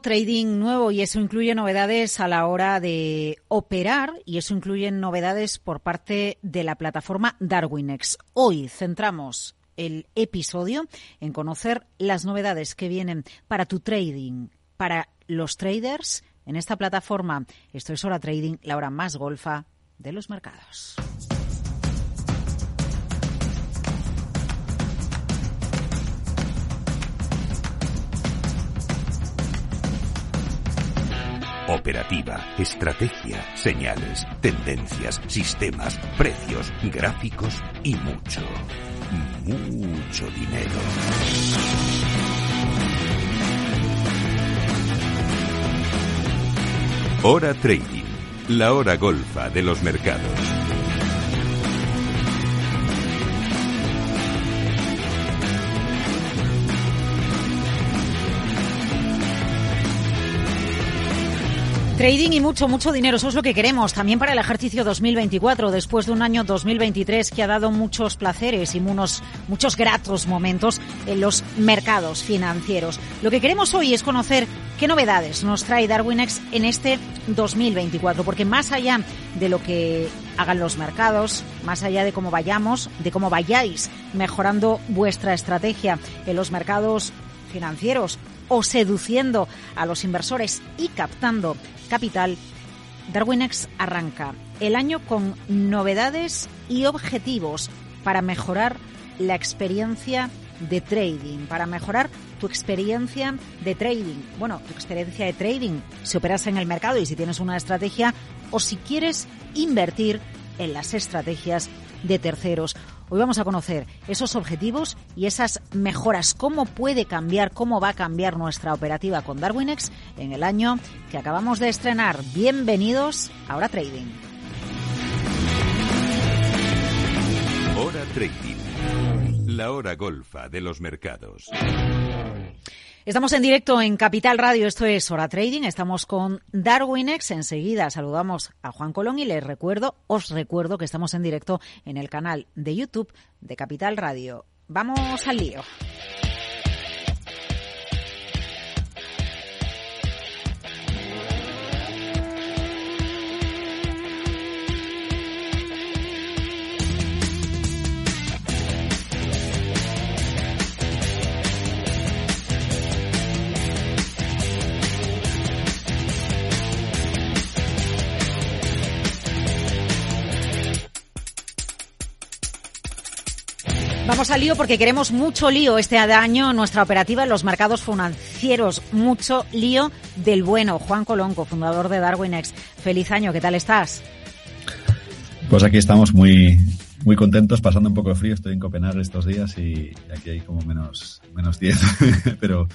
trading nuevo y eso incluye novedades a la hora de operar y eso incluye novedades por parte de la plataforma Darwinex. Hoy centramos el episodio en conocer las novedades que vienen para tu trading, para los traders en esta plataforma. Esto es Hora Trading, la hora más golfa de los mercados. Operativa, estrategia, señales, tendencias, sistemas, precios, gráficos y mucho, mucho dinero. Hora Trading, la hora golfa de los mercados. Trading y mucho, mucho dinero, eso es lo que queremos también para el ejercicio 2024, después de un año 2023 que ha dado muchos placeres y unos, muchos gratos momentos en los mercados financieros. Lo que queremos hoy es conocer qué novedades nos trae Darwinex en este 2024, porque más allá de lo que hagan los mercados, más allá de cómo vayamos, de cómo vayáis mejorando vuestra estrategia en los mercados financieros o seduciendo a los inversores y captando capital, Darwinex arranca el año con novedades y objetivos para mejorar la experiencia de trading, para mejorar tu experiencia de trading. Bueno, tu experiencia de trading si operas en el mercado y si tienes una estrategia o si quieres invertir en las estrategias de terceros. Hoy vamos a conocer esos objetivos y esas mejoras, cómo puede cambiar, cómo va a cambiar nuestra operativa con Darwinex en el año que acabamos de estrenar. Bienvenidos a Hora Trading. Hora Trading, la hora golfa de los mercados. Estamos en directo en Capital Radio, esto es Hora Trading, estamos con Darwinex, enseguida saludamos a Juan Colón y les recuerdo, os recuerdo que estamos en directo en el canal de YouTube de Capital Radio. Vamos al lío. Vamos al lío porque queremos mucho lío este año nuestra operativa en los mercados financieros. Mucho lío del bueno. Juan Colonco, fundador de Darwinex. Feliz año, ¿qué tal estás? Pues aquí estamos muy, muy contentos, pasando un poco de frío. Estoy en Copenhague estos días y aquí hay como menos, menos 10, pero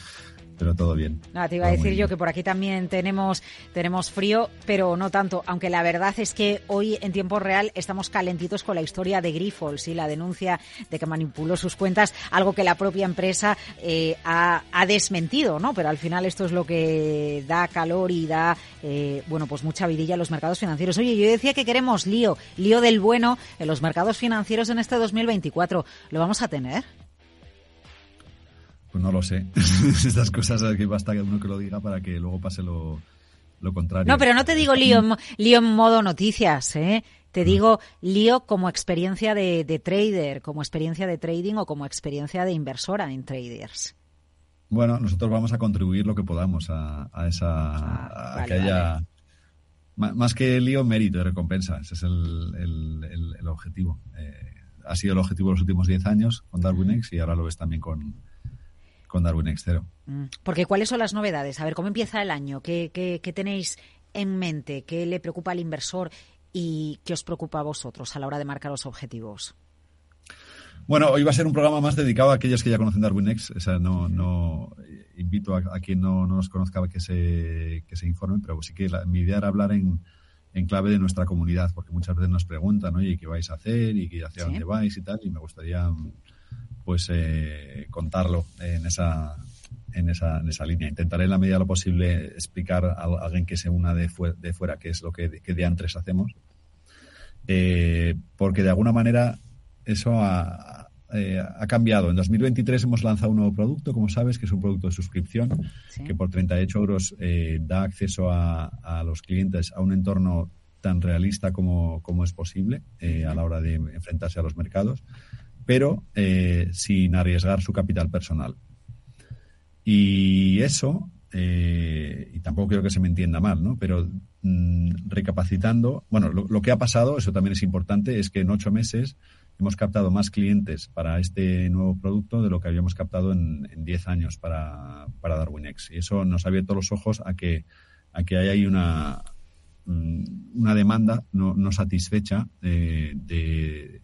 pero todo bien. No, te iba a decir yo que por aquí también tenemos, tenemos frío, pero no tanto, aunque la verdad es que hoy en tiempo real estamos calentitos con la historia de Grifols y la denuncia de que manipuló sus cuentas, algo que la propia empresa eh, ha, desmentido, ¿no? Pero al final esto es lo que da calor y da, eh, bueno, pues mucha vidilla a los mercados financieros. Oye, yo decía que queremos lío, lío del bueno en los mercados financieros en este 2024. ¿Lo vamos a tener? Pues no lo sé. Estas cosas que basta que uno que lo diga para que luego pase lo, contrario. No, pero no te digo lío, lío en modo noticias, ¿eh? Te digo lío como experiencia de, trader, como experiencia de trading o como experiencia de inversora en traders. Bueno, nosotros vamos a contribuir lo que podamos a, esa ah, que haya más que lío, mérito y recompensa. Ese es el, objetivo. Eh, ha sido el objetivo de los últimos 10 años con DarwinX y ahora lo ves también con, con Darwin Xero. Mm. Porque ¿cuáles son las novedades? A ver, ¿cómo empieza el año? ¿Qué, tenéis en mente? ¿Qué le preocupa al inversor y qué os preocupa a vosotros a la hora de marcar los objetivos? Bueno, hoy va a ser un programa más dedicado a aquellos que ya conocen DarwinX. O sea, no, no invito a, quien no, no, nos conozca que se, que se informe, pero sí que mi idea era hablar en, en, clave de nuestra comunidad, porque muchas veces nos preguntan, oye, ¿qué vais a hacer? ¿Y hacia dónde vais? Y tal, y me gustaría pues eh, contarlo en esa, en esa, en esa línea. Intentaré en la medida de lo posible explicar a alguien que se una de, de fuera qué es lo que, de antes hacemos. Eh, porque de alguna manera eso a, eh, ha cambiado. En 2023 hemos lanzado un nuevo producto, como sabes, que es un producto de suscripción, que por 38 euros eh, da acceso a, a, los clientes a un entorno tan realista como, como es posible a la hora de enfrentarse a los mercados, pero sin arriesgar su capital personal. Y eso, y tampoco quiero que se me entienda mal, ¿no? Pero mm, recapacitando, bueno, lo, que ha pasado, eso también es importante, es que en ocho meses hemos captado más clientes para este nuevo producto de lo que habíamos captado en 10 años para, para DarwinX. Y eso nos ha abierto los ojos a que, a que hay ahí una, mm, una demanda no, satisfecha eh, de,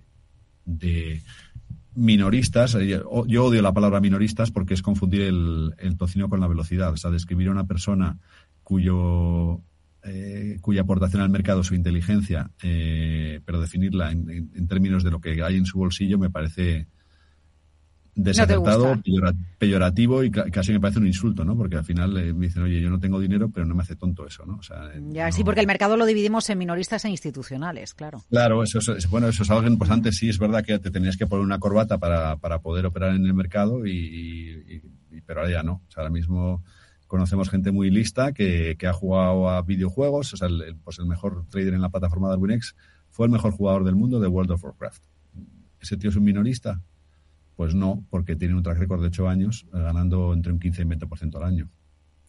minoristas. Eh, yo odio la palabra minoristas porque es confundir el, el tocino con la velocidad. O sea, describir a una persona cuyo eh, cuya aportación al mercado su inteligencia, eh, pero definirla en, términos de lo que hay en su bolsillo me parece desacertado, peyorativo y casi me parece un insulto, ¿no? Porque al final eh, me dicen, oye, yo no tengo dinero, pero no me hace tonto eso, ¿no? ya, sí, porque el mercado lo dividimos en minoristas e institucionales, claro. Claro, eso es, bueno, eso es algo que antes sí es verdad que te tenías que poner una corbata para, para poder operar en el mercado y, pero ahora ya no. O sea, ahora mismo conocemos gente muy lista que, ha jugado a videojuegos. O sea, el, pues el mejor trader en la plataforma de Darwinex fue el mejor jugador del mundo de World of Warcraft. ¿Ese tío es un minorista? Pues no, porque tiene un track record de 8 años eh, ganando entre un 15 y un 20% al año.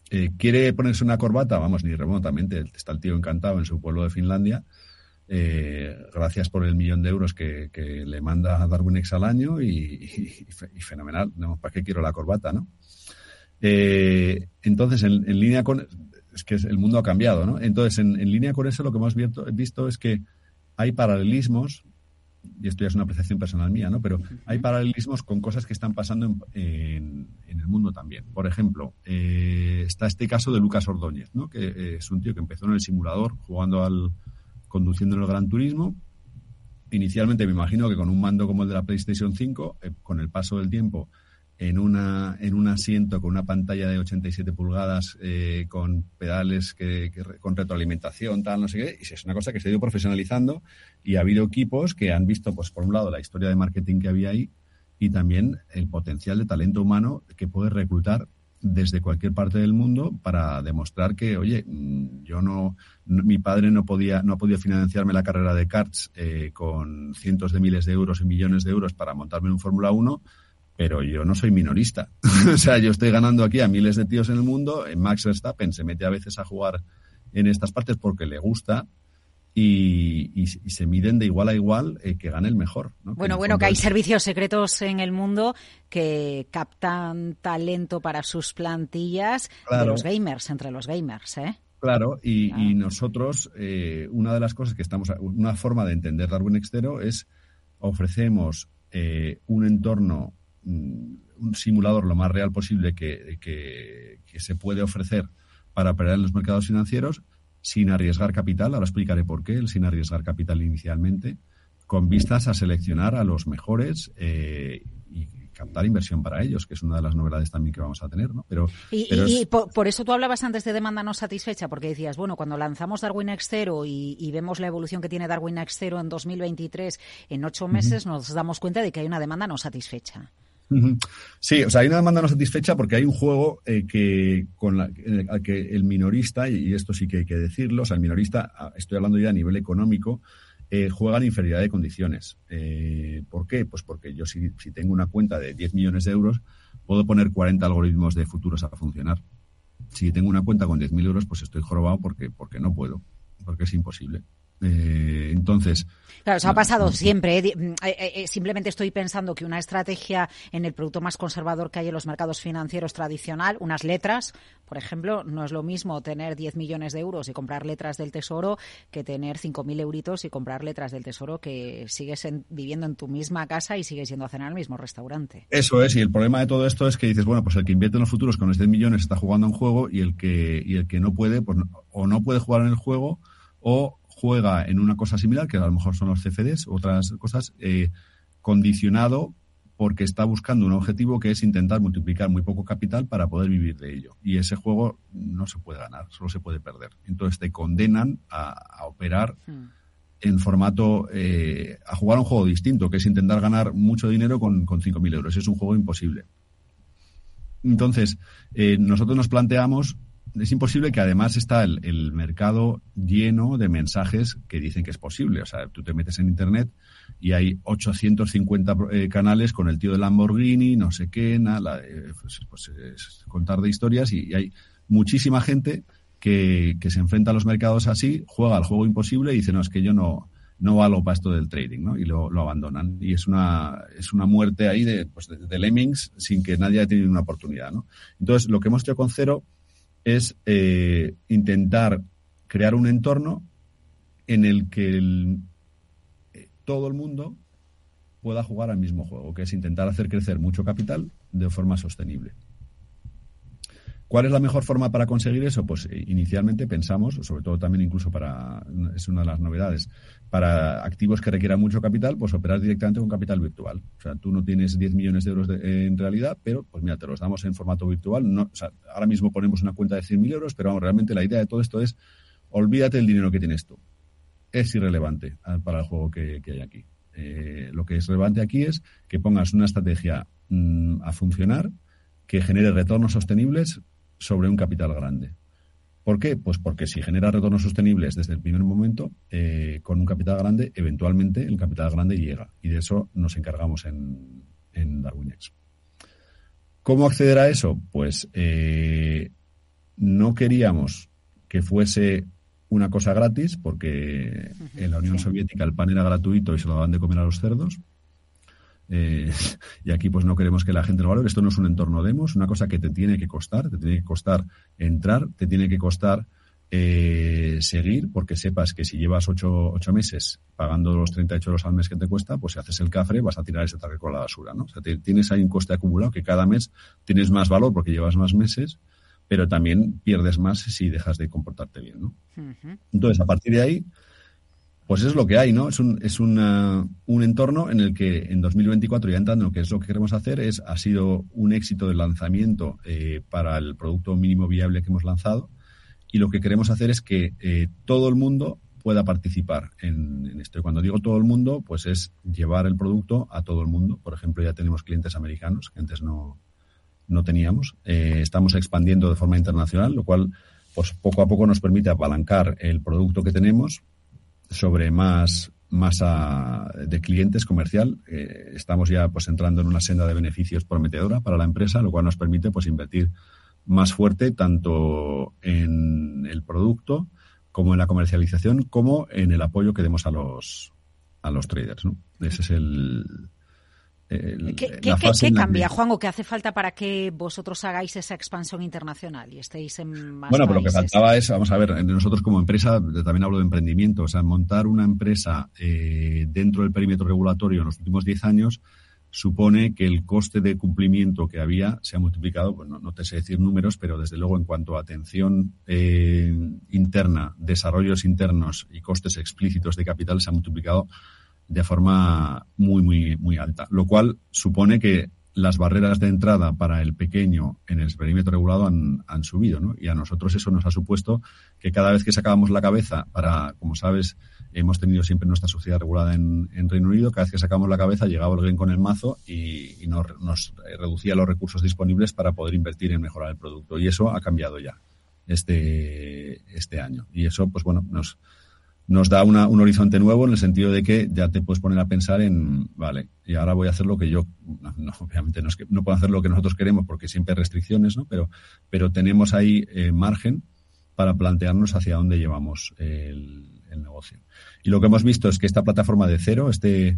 Eh, ¿Quiere ponerse una corbata? Vamos, ni remotamente. Está el tío encantado en su pueblo de Finlandia. Eh, gracias por el millón de euros que, le manda a Darwinex al año y, y fenomenal. No, ¿Para qué quiero la corbata, no? Eh, entonces, en, línea con. Es que el mundo ha cambiado, ¿no? Entonces, en, línea con eso, lo que hemos visto, es que hay paralelismos, y esto ya es una apreciación personal mía, ¿no? Pero hay paralelismos con cosas que están pasando en, el mundo también. Por ejemplo, eh, está este caso de Lucas Ordóñez, ¿no? Que eh, es un tío que empezó en el simulador jugando al. conduciendo en el Gran Turismo. Inicialmente me imagino que con un mando como el de la PlayStation 5, con el paso del tiempo en, una, en un asiento con una pantalla de 87 pulgadas eh, con pedales que, con retroalimentación, tal, no sé qué. Y es una cosa que se ha ido profesionalizando y ha habido equipos que han visto, pues por un lado, la historia de marketing que había ahí y también el potencial de talento humano que puede reclutar desde cualquier parte del mundo para demostrar que, oye, mm, yo no, mi padre no podía, no ha podido financiarme la carrera de karts eh, con cientos de miles de euros y millones de euros para montarme en un Fórmula 1 pero yo no soy minorista. o sea, yo estoy ganando aquí a miles de tíos en el mundo. Max Verstappen se mete a veces a jugar en estas partes porque le gusta. Y, se miden de igual a igual eh, que gane el mejor. Bueno, bueno, que hay servicios secretos en el mundo que captan talento para sus plantillas de los gamers, entre los gamers, ¿eh? Claro, y, nosotros, eh, una de las cosas que estamos, una forma de entender Darwin Extero es ofrecemos eh, un entorno un simulador lo más real posible que, que, se puede ofrecer para operar en los mercados financieros sin arriesgar capital. Ahora explicaré por qué, el sin arriesgar capital inicialmente, con vistas a seleccionar a los mejores eh, y captar inversión para ellos, que es una de las novedades también que vamos a tener, ¿no? Pero, y, por, eso tú hablabas antes de demanda no satisfecha, porque decías, bueno, cuando lanzamos Darwin X y, vemos la evolución que tiene Darwin X en 2023, en ocho meses nos damos cuenta de que hay una demanda no satisfecha. Sí, o sea, hay una demanda no satisfecha porque hay un juego eh, que con la, que el minorista, y esto sí que hay que decirlo, o sea, el minorista, estoy hablando ya a nivel económico, eh, juega en inferioridad de condiciones. Eh, ¿Por qué? Pues porque yo si, si, tengo una cuenta de 10 millones de euros, puedo poner 40 algoritmos de futuros a funcionar. Si tengo una cuenta con 10.000 euros, pues estoy jorobado porque, porque no puedo, porque es imposible. Eh, entonces. Claro, eso ha pasado siempre. ¿eh? Mm, eh, simplemente estoy pensando que una estrategia en el producto más conservador que hay en los mercados financieros tradicional, unas letras, por ejemplo, no es lo mismo tener 10 millones de euros y comprar letras del tesoro que tener 5.000 euritos y comprar letras del tesoro que sigues viviendo en tu misma casa y sigues yendo a cenar al mismo restaurante. Eso es, y el problema de todo esto es que dices, bueno, pues el que invierte en los futuros con los 10 millones está jugando un juego y el que, y el que no puede, pues o no puede jugar en el juego o juega en una cosa similar, que a lo mejor son los CFDs, otras cosas, eh, condicionado porque está buscando un objetivo que es intentar multiplicar muy poco capital para poder vivir de ello. Y ese juego no se puede ganar, solo se puede perder. Entonces te condenan a, operar hmm. en formato eh, a jugar un juego distinto, que es intentar ganar mucho dinero con, con 5.000 euros. Es un juego imposible. Entonces, eh, nosotros nos planteamos, es imposible que además está el, mercado lleno de mensajes que dicen que es posible. O sea, tú te metes en Internet y hay 850 eh, canales con el tío de Lamborghini, no sé qué, nada, pues, pues contar de historias y hay muchísima gente que, se enfrenta a los mercados así, juega al juego imposible y dice, no, es que yo no, no valgo para esto del trading, ¿no? Y lo, abandonan. Y es una, es una muerte ahí de, pues de, lemmings sin que nadie haya tenido una oportunidad, ¿no? Entonces, lo que hemos hecho con Cero es eh, intentar crear un entorno en el que eh, todo el mundo pueda jugar al mismo juego, que es intentar hacer crecer mucho capital de forma sostenible. ¿Cuál es la mejor forma para conseguir eso? Pues eh, inicialmente pensamos, sobre todo también incluso para, es una de las novedades, para activos que requieran mucho capital, pues operar directamente con capital virtual. O sea, tú no tienes 10 millones de euros en realidad, pero pues mira, te los damos en formato virtual. O sea, ahora mismo ponemos una cuenta de 100.000 euros, pero vamos, realmente la idea de todo esto es, olvídate del dinero que tienes tú. Es irrelevante ah, para el juego que, hay aquí. Eh, lo que es relevante aquí es que pongas una estrategia mm, a funcionar que genere retornos sostenibles sobre un capital grande. ¿Por qué? Pues porque si genera retornos sostenibles desde el primer momento, eh, con un capital grande, eventualmente el capital grande llega. Y de eso nos encargamos en, en DarwinX. ¿Cómo acceder a eso? Pues eh, no queríamos que fuese una cosa gratis, porque en la Unión Soviética el pan era gratuito y se lo daban de comer a los cerdos. Eh, y aquí pues no queremos que la gente lo valore. Esto no es un entorno demos, una cosa que te tiene que costar, te tiene que costar entrar, te tiene que costar eh, seguir, porque sepas que si llevas ocho, ocho, meses pagando los 38 euros al mes que te cuesta, pues si haces el cafre vas a tirar ese target con la basura, ¿no? O sea, tienes ahí un coste acumulado que cada mes tienes más valor porque llevas más meses, pero también pierdes más si dejas de comportarte bien, ¿no? Entonces, a partir de ahí, pues es lo que hay, ¿no? Es un, es un entorno en el que en 2024, ya entrando que es lo que queremos hacer, es, ha sido un éxito de lanzamiento eh, para el producto mínimo viable que hemos lanzado. Y lo que queremos hacer es que eh, todo el mundo pueda participar en, esto. Y cuando digo todo el mundo, pues es llevar el producto a todo el mundo. Por ejemplo, ya tenemos clientes americanos que antes no, no teníamos. Eh, estamos expandiendo de forma internacional, lo cual pues poco a poco nos permite apalancar el producto que tenemos sobre más masa de clientes comercial. Eh, estamos ya pues entrando en una senda de beneficios prometedora para la empresa, lo cual nos permite pues invertir más fuerte tanto en el producto como en la comercialización como en el apoyo que demos a los a los traders. Ese es el, ¿Qué, cambia, Juan, o qué hace falta para que vosotros hagáis esa expansión internacional y estéis en más Bueno, pero lo que faltaba es, vamos a ver, nosotros como empresa, también hablo de emprendimiento, o sea, montar una empresa eh, dentro del perímetro regulatorio en los últimos 10 años supone que el coste de cumplimiento que había se ha multiplicado, bueno, no te sé decir números, pero desde luego en cuanto a atención eh, interna, desarrollos internos y costes explícitos de capital se ha multiplicado de forma muy, muy, muy alta, lo cual supone que las barreras de entrada para el pequeño en el perímetro regulado han, subido, ¿no? Y a nosotros eso nos ha supuesto que cada vez que sacábamos la cabeza para, como sabes, hemos tenido siempre nuestra sociedad regulada en, Reino Unido, cada vez que sacamos la cabeza llegaba alguien con el mazo y, y nos, nos, reducía los recursos disponibles para poder invertir en mejorar el producto. Y eso ha cambiado ya este, este año. Y eso, pues bueno, nos, nos da una, un horizonte nuevo en el sentido de que ya te puedes poner a pensar en, vale, y ahora voy a hacer lo que yo, no, obviamente no, es que, no puedo hacer lo que nosotros queremos porque siempre hay restricciones, ¿no? Pero, pero tenemos ahí eh, margen para plantearnos hacia dónde llevamos el, negocio. Y lo que hemos visto es que esta plataforma de cero, este,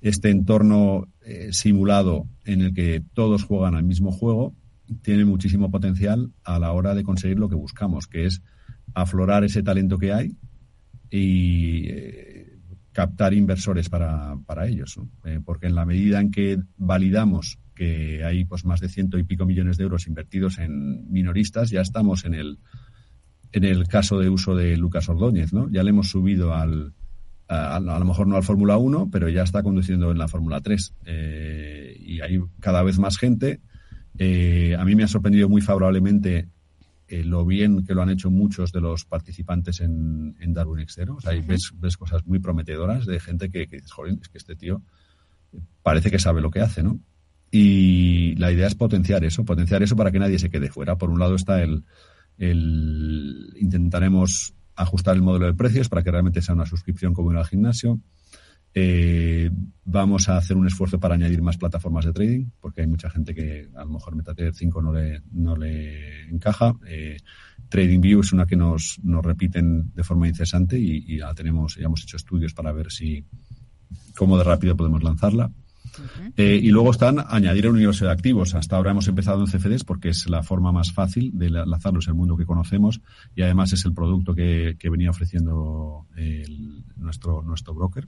este entorno eh, simulado en el que todos juegan al mismo juego, tiene muchísimo potencial a la hora de conseguir lo que buscamos, que es aflorar ese talento que hay, y eh, captar inversores para, para ellos. Eh, porque en la medida en que validamos que hay pues más de ciento y pico millones de euros invertidos en minoristas, ya estamos en el, en el caso de uso de Lucas Ordóñez, ¿no? Ya le hemos subido al, a, lo mejor no al Fórmula 1, pero ya está conduciendo en la Fórmula 3. Eh, y hay cada vez más gente. a mí me ha sorprendido muy favorablemente eh, lo bien que lo han hecho muchos de los participantes en, en Darwin Extero. O sea, ves, ves, cosas muy prometedoras de gente que, que dices, joder, es que este tío parece que sabe lo que hace, ¿no? Y la idea es potenciar eso, potenciar eso para que nadie se quede fuera. Por un lado está el, el intentaremos ajustar el modelo de precios para que realmente sea una suscripción como en el gimnasio. Eh, vamos a hacer un esfuerzo para añadir más plataformas de trading, porque hay mucha gente que a lo mejor MetaTrader 5 no le, no le encaja. Eh, TradingView es una que nos, nos repiten de forma incesante y, y ya tenemos, ya hemos hecho estudios para ver si cómo de rápido podemos lanzarla. Eh, y luego están añadir un universo de activos. Hasta ahora hemos empezado en CFDs porque es la forma más fácil de lanzarlos en el mundo que conocemos y además es el producto que, venía ofreciendo nuestro, nuestro broker.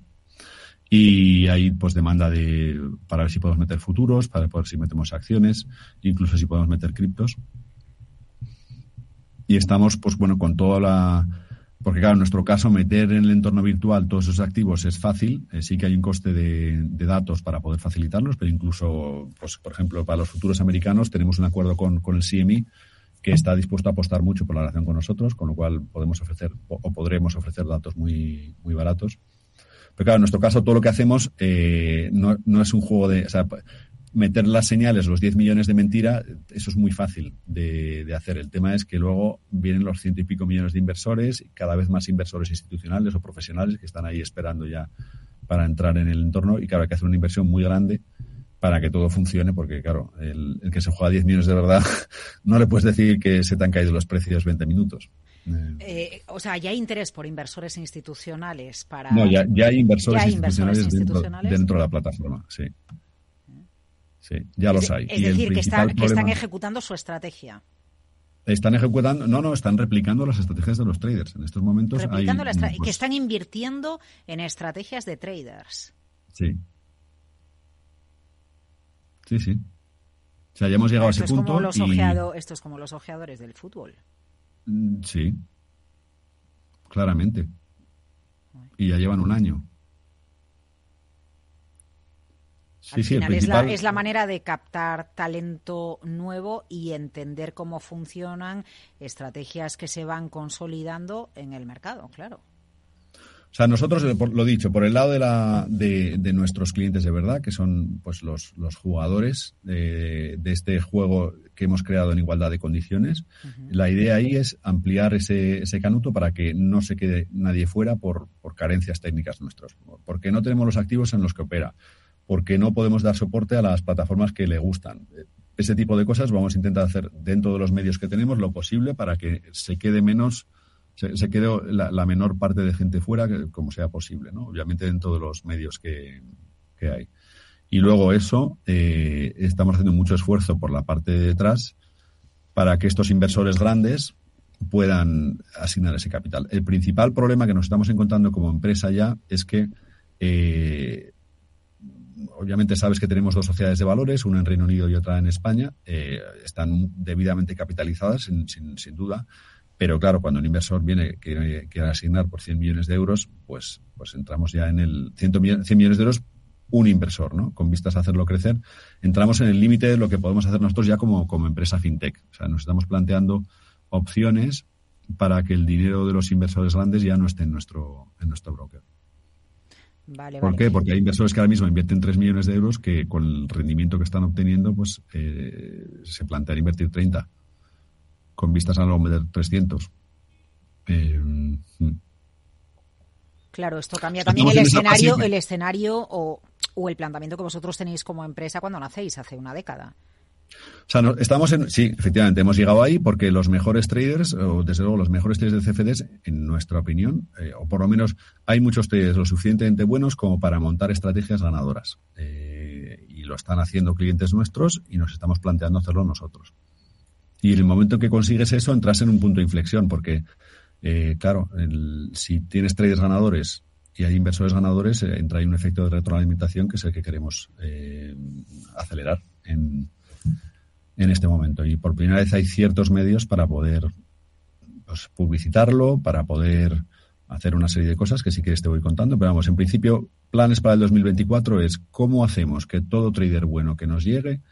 Y hay pues demanda de para ver si podemos meter futuros, para ver si metemos acciones, incluso si podemos meter criptos. Y estamos, pues bueno, con toda la, porque claro, en nuestro caso, meter en el entorno virtual todos esos activos es fácil. Eh, sí que hay un coste de, datos para poder facilitarlos, pero incluso, pues, por ejemplo, para los futuros americanos tenemos un acuerdo con, con el CME que está dispuesto a apostar mucho por la relación con nosotros, con lo cual podemos ofrecer o, podremos ofrecer datos muy, muy baratos. Pero claro, en nuestro caso todo lo que hacemos eh, no, no, es un juego de... O sea, meter las señales, los 10 millones de mentira, eso es muy fácil de, hacer. El tema es que luego vienen los ciento y pico millones de inversores, cada vez más inversores institucionales o profesionales que están ahí esperando ya para entrar en el entorno y claro, hay que hacer una inversión muy grande para que todo funcione, porque claro, el, que se juega 10 millones de verdad, no le puedes decir que se te han caído los precios 20 minutos. Eh, o sea, ya hay interés por inversores institucionales para... No, ya, hay inversores, institucionales, dentro de la plataforma, sí. Sí, ya los hay. Es decir, que, están ejecutando su estrategia. Están ejecutando, no, no, están replicando las estrategias de los traders. En estos momentos replicando hay, que pues están invirtiendo en estrategias de traders. Sí. Sí, sí. O sea, ya hemos llegado a ese punto. Esto es como los ojeadores del fútbol. Mm, sí. Claramente. Y ya llevan un año. Al final es, la, es, la, manera de captar talento nuevo y entender cómo funcionan estrategias que se van consolidando en el mercado, claro. O sea, nosotros, eh, lo dicho, por el lado de, la, de, nuestros clientes de verdad, que son pues los, los jugadores de, este juego que hemos creado en igualdad de condiciones, la idea ahí es ampliar ese, ese canuto para que no se quede nadie fuera por, por carencias técnicas nuestros, porque no tenemos los activos en los que opera porque no podemos dar soporte a las plataformas que le gustan. Ese tipo de cosas vamos a intentar hacer dentro de los medios que tenemos lo posible para que se quede menos, se, quede la, menor parte de gente fuera como sea posible, ¿no? Obviamente dentro de los medios que, hay. Y luego eso, eh, estamos haciendo mucho esfuerzo por la parte de detrás para que estos inversores grandes puedan asignar ese capital. El principal problema que nos estamos encontrando como empresa ya es que eh, obviamente sabes que tenemos dos sociedades de valores, una en Reino Unido y otra en España. Eh, están debidamente capitalizadas, sin, sin, duda. Pero claro, cuando un inversor viene que quiere asignar por 100 millones de euros, pues, pues entramos ya en el 100, 100 millones de euros un inversor, ¿no? Con vistas a hacerlo crecer, entramos en el límite de lo que podemos hacer nosotros ya como, como empresa fintech. O sea, nos estamos planteando opciones para que el dinero de los inversores grandes ya no esté en nuestro, en nuestro broker. ¿Por qué? Porque hay inversores que ahora mismo invierten 3 millones de euros que con el rendimiento que están obteniendo, pues eh, se plantean invertir 30 con vistas a no meter 300. Eh, claro, esto cambia también el escenario, el escenario o, o el planteamiento que vosotros tenéis como empresa cuando nacéis hace una década. O sea, estamos en, sí, efectivamente, hemos llegado ahí porque los mejores traders, o desde luego los mejores traders de CFDs, en nuestra opinión, eh, o por lo menos hay muchos traders lo suficientemente buenos como para montar estrategias ganadoras. Eh, y lo están haciendo clientes nuestros y nos estamos planteando hacerlo nosotros. Y en el momento en que consigues eso, entras en un punto de inflexión, porque, eh, claro, si tienes traders ganadores y hay inversores ganadores, entra ahí un efecto de retroalimentación que es el que queremos acelerar en en este momento. Y por primera vez hay ciertos medios para poder pues, publicitarlo, para poder hacer una serie de cosas que si quieres te voy contando. Pero vamos, en principio, planes para el 2024 es cómo hacemos que todo trader bueno que nos llegue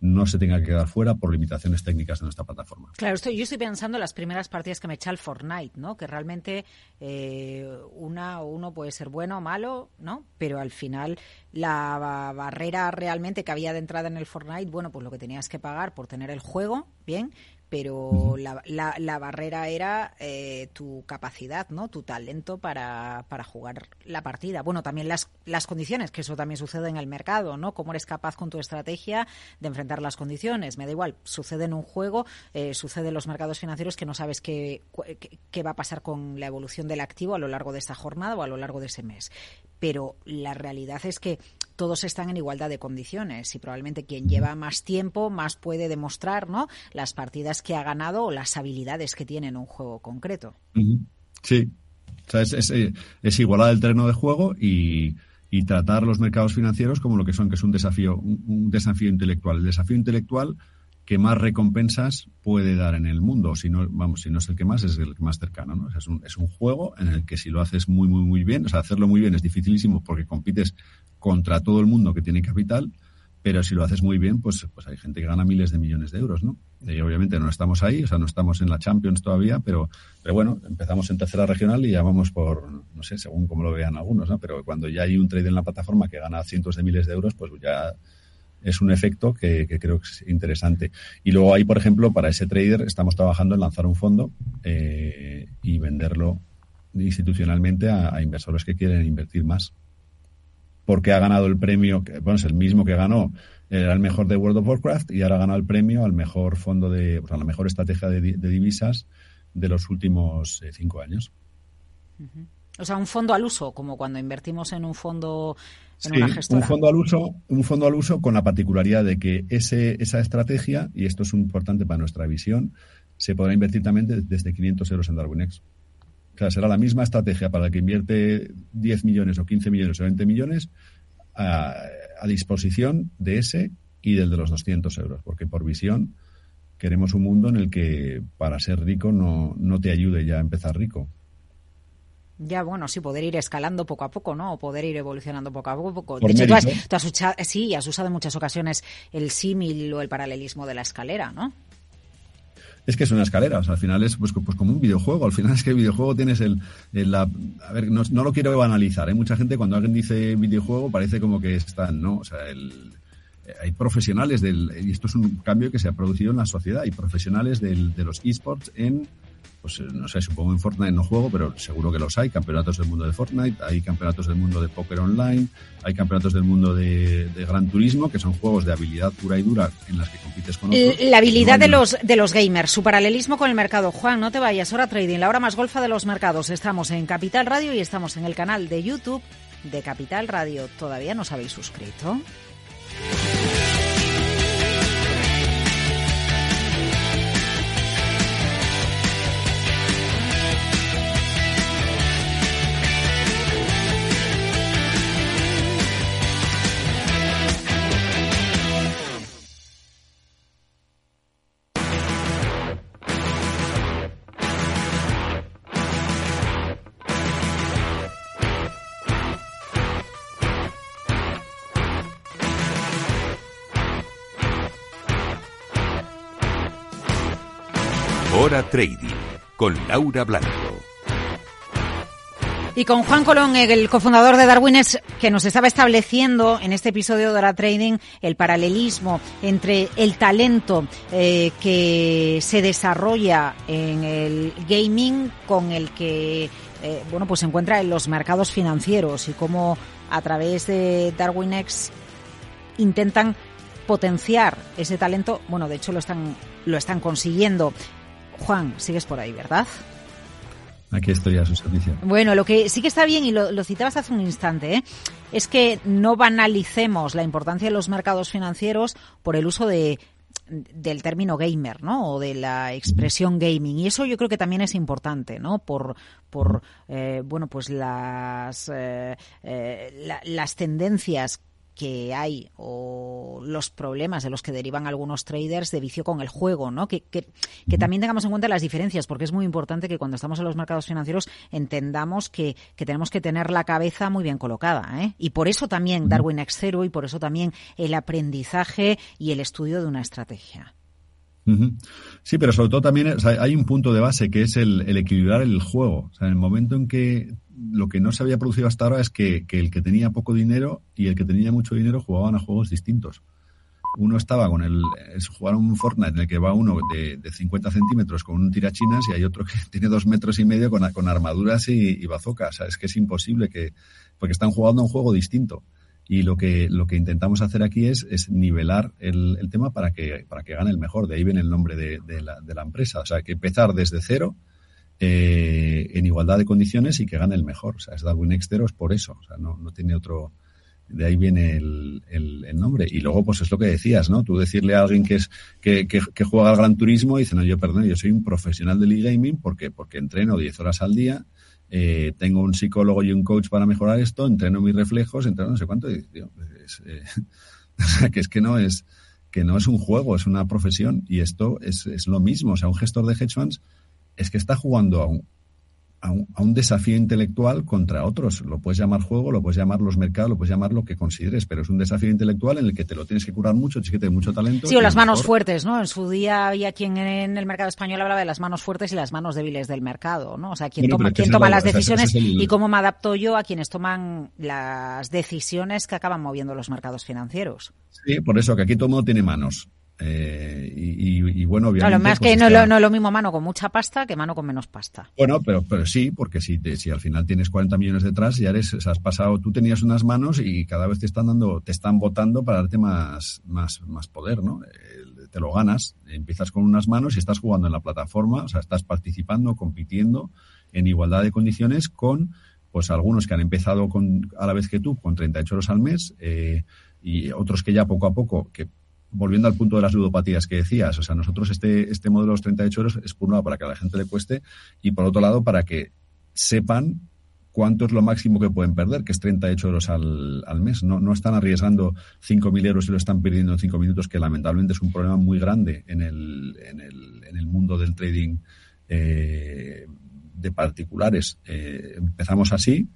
no se tenga que quedar fuera por limitaciones técnicas de nuestra plataforma. Claro, estoy, yo estoy pensando en las primeras partidas que me echa el Fortnite, ¿no? Que realmente eh, una uno puede ser bueno o malo, ¿no? Pero al final la barrera realmente que había de entrada en el Fortnite, bueno, pues lo que tenías que pagar por tener el juego, bien, pero la, la, barrera era eh, tu capacidad, ¿no? Tu talento para, para, jugar la partida. Bueno, también las, las condiciones, que eso también sucede en el mercado, ¿no? Cómo eres capaz con tu estrategia de enfrentar las condiciones. Me da igual, sucede en un juego, eh, sucede en los mercados financieros que no sabes qué, qué va a pasar con la evolución del activo a lo largo de esta jornada o a lo largo de ese mes pero la realidad es que todos están en igualdad de condiciones y probablemente quien lleva más tiempo más puede demostrar ¿no? las partidas que ha ganado o las habilidades que tiene en un juego concreto. Sí, es, eh, es, igualar el terreno de juego y, tratar los mercados financieros como lo que son, que es un desafío, un desafío intelectual. El desafío intelectual que más recompensas puede dar en el mundo. Si no, vamos, si no es el que más, es el más cercano. ¿no? es, un, es un juego en el que si lo haces muy, muy, muy bien, o sea, hacerlo muy bien es dificilísimo porque compites contra todo el mundo que tiene capital, pero si lo haces muy bien, pues, pues hay gente que gana miles de millones de euros, ¿no? Y obviamente no estamos ahí, o sea, no estamos en la Champions todavía, pero, pero bueno, empezamos en tercera regional y ya vamos por, no sé, según como lo vean algunos, ¿no? Pero cuando ya hay un trade en la plataforma que gana cientos de miles de euros, pues ya es un efecto que, creo que es interesante. Y luego ahí, por ejemplo, para ese trader estamos trabajando en lanzar un fondo eh, y venderlo institucionalmente a, inversores que quieren invertir más. Porque ha ganado el premio, bueno, es el mismo que ganó, era el mejor de World of Warcraft y ahora ha ganado el premio al mejor fondo de, o sea, la mejor estrategia de, divisas de los últimos eh, cinco años. O sea, un fondo al uso, como cuando invertimos en un fondo un fondo al uso, un fondo al uso con la particularidad de que ese, esa estrategia, y esto es importante para nuestra visión, se podrá invertir también desde 500 euros en Darwinex. O sea, será la misma estrategia para el que invierte 10 millones o 15 millones o 20 millones a, a disposición de ese y del de los 200 euros, porque por visión queremos un mundo en el que para ser rico no, no te ayude ya a empezar rico, ya, bueno, sí, poder ir escalando poco a poco, ¿no? O poder ir evolucionando poco a poco. de hecho, tú has, usado, sí, has usado en muchas ocasiones el símil o el paralelismo de la escalera, ¿no? es que es una escalera, o sea, al final es pues, pues, como un videojuego, al final es que el videojuego tienes el, la, a ver, no, lo quiero banalizar, ¿eh? mucha gente cuando alguien dice videojuego parece como que están, ¿no? O sea, el, hay profesionales del, y esto es un cambio que se ha producido en la sociedad, hay profesionales del, de los esports en pues eh, no sé, supongo en Fortnite no juego, pero seguro que los hay, campeonatos del mundo de Fortnite, hay campeonatos del mundo de póker online, hay campeonatos del mundo de, Gran Turismo, que son juegos de habilidad pura y dura en las que compites con otros. La habilidad de los, de los gamers, su paralelismo con el mercado. Juan, no te vayas, hora trading, la hora más golfa de los mercados. Estamos en Capital Radio y estamos en el canal de YouTube de Capital Radio. ¿Todavía no os habéis suscrito? Trading con Laura Blanco. Y con Juan Colón, el cofundador de Darwines, que nos estaba estableciendo en este episodio de Hora Trading el paralelismo entre el talento eh, que se desarrolla en el gaming con el que eh, bueno pues se encuentra en los mercados financieros y cómo a través de Darwinex intentan potenciar ese talento. Bueno, de hecho lo están lo están consiguiendo. Juan, sigues por ahí, ¿verdad? Aquí estoy a su servicio. Bueno, lo que sí que está bien, y lo, citabas hace un instante, ¿eh? es que no banalicemos la importancia de los mercados financieros por el uso de del término gamer, ¿no? O de la expresión gaming. Y eso yo creo que también es importante, ¿no? Por, por eh, bueno, pues las, eh, las tendencias que hay o los problemas de los que derivan algunos traders de vicio con el juego, ¿no? Que, que, también tengamos en cuenta las diferencias, porque es muy importante que cuando estamos en los mercados financieros entendamos que, tenemos que tener la cabeza muy bien colocada, ¿eh? Y por eso también Darwin X Zero y por eso también el aprendizaje y el estudio de una estrategia. Sí, pero sobre todo también hay un punto de base que es el, equilibrar el juego. O sea, en el momento en que lo que no se había producido hasta ahora es que, el que tenía poco dinero y el que tenía mucho dinero jugaban a juegos distintos. Uno estaba con el. jugar un Fortnite en el que va uno de, 50 centímetros con un tirachinas y hay otro que tiene dos metros y medio con, armaduras y, y. O sea, es que es imposible que. Porque están jugando a un juego distinto. Y lo que, lo que intentamos hacer aquí es, es nivelar el, el, tema para que, para que gane el mejor. De ahí viene el nombre de, la, de la empresa. O sea, que empezar desde cero eh, en igualdad de condiciones y que gane el mejor. O sea, es Darwin Exteros por eso. O sea, no, no tiene otro. De ahí viene el, el, nombre. Y luego, pues es lo que decías, ¿no? Tú decirle a alguien que es que, que, que juega al Gran Turismo y dice, no, yo perdón, yo soy un profesional del e-gaming porque, porque entreno 10 horas al día, eh, tengo un psicólogo y un coach para mejorar esto, entreno mis reflejos, entreno no sé cuánto. Y, es, eh, que es que no es que no es un juego, es una profesión y esto es, es lo mismo. O sea, un gestor de hedge funds es que está jugando a un, a un, desafío intelectual contra otros. Lo puedes llamar juego, lo puedes llamar los mercados, lo puedes llamar lo que consideres, pero es un desafío intelectual en el que te lo tienes que curar mucho, tienes que tener mucho talento. Sí, o las manos fuertes, ¿no? En su día había quien en el mercado español hablaba de las manos fuertes y las manos débiles del mercado, ¿no? O sea, quién toma, quién toma las decisiones y cómo me adapto yo a quienes toman las decisiones que acaban moviendo los mercados financieros. Sí, por eso que aquí todo mundo tiene manos. Eh, y, bueno, obviamente. Claro, más pues que no, es lo mismo mano con mucha pasta que mano con menos pasta. Bueno, pero, pero sí, porque si, si al final tienes 40 millones detrás, ya eres, has pasado, tú tenías unas manos y cada vez te están dando, te están votando para darte más, más, más poder, ¿no? Eh, te lo ganas, empiezas con unas manos y estás jugando en la plataforma, o sea, estás participando, compitiendo en igualdad de condiciones con, pues algunos que han empezado con, a la vez que tú, con 38 euros al mes, eh, y otros que ya poco a poco, que volviendo al punto de las ludopatías que decías, o sea, nosotros este, este modelo de los 38 euros es por un lado para que a la gente le cueste y por otro lado para que sepan cuánto es lo máximo que pueden perder, que es 38 euros al, al mes. No, no están arriesgando 5.000 euros y lo están perdiendo en 5 minutos, que lamentablemente es un problema muy grande en el, en el, en el mundo del trading eh, de particulares. Eh, empezamos así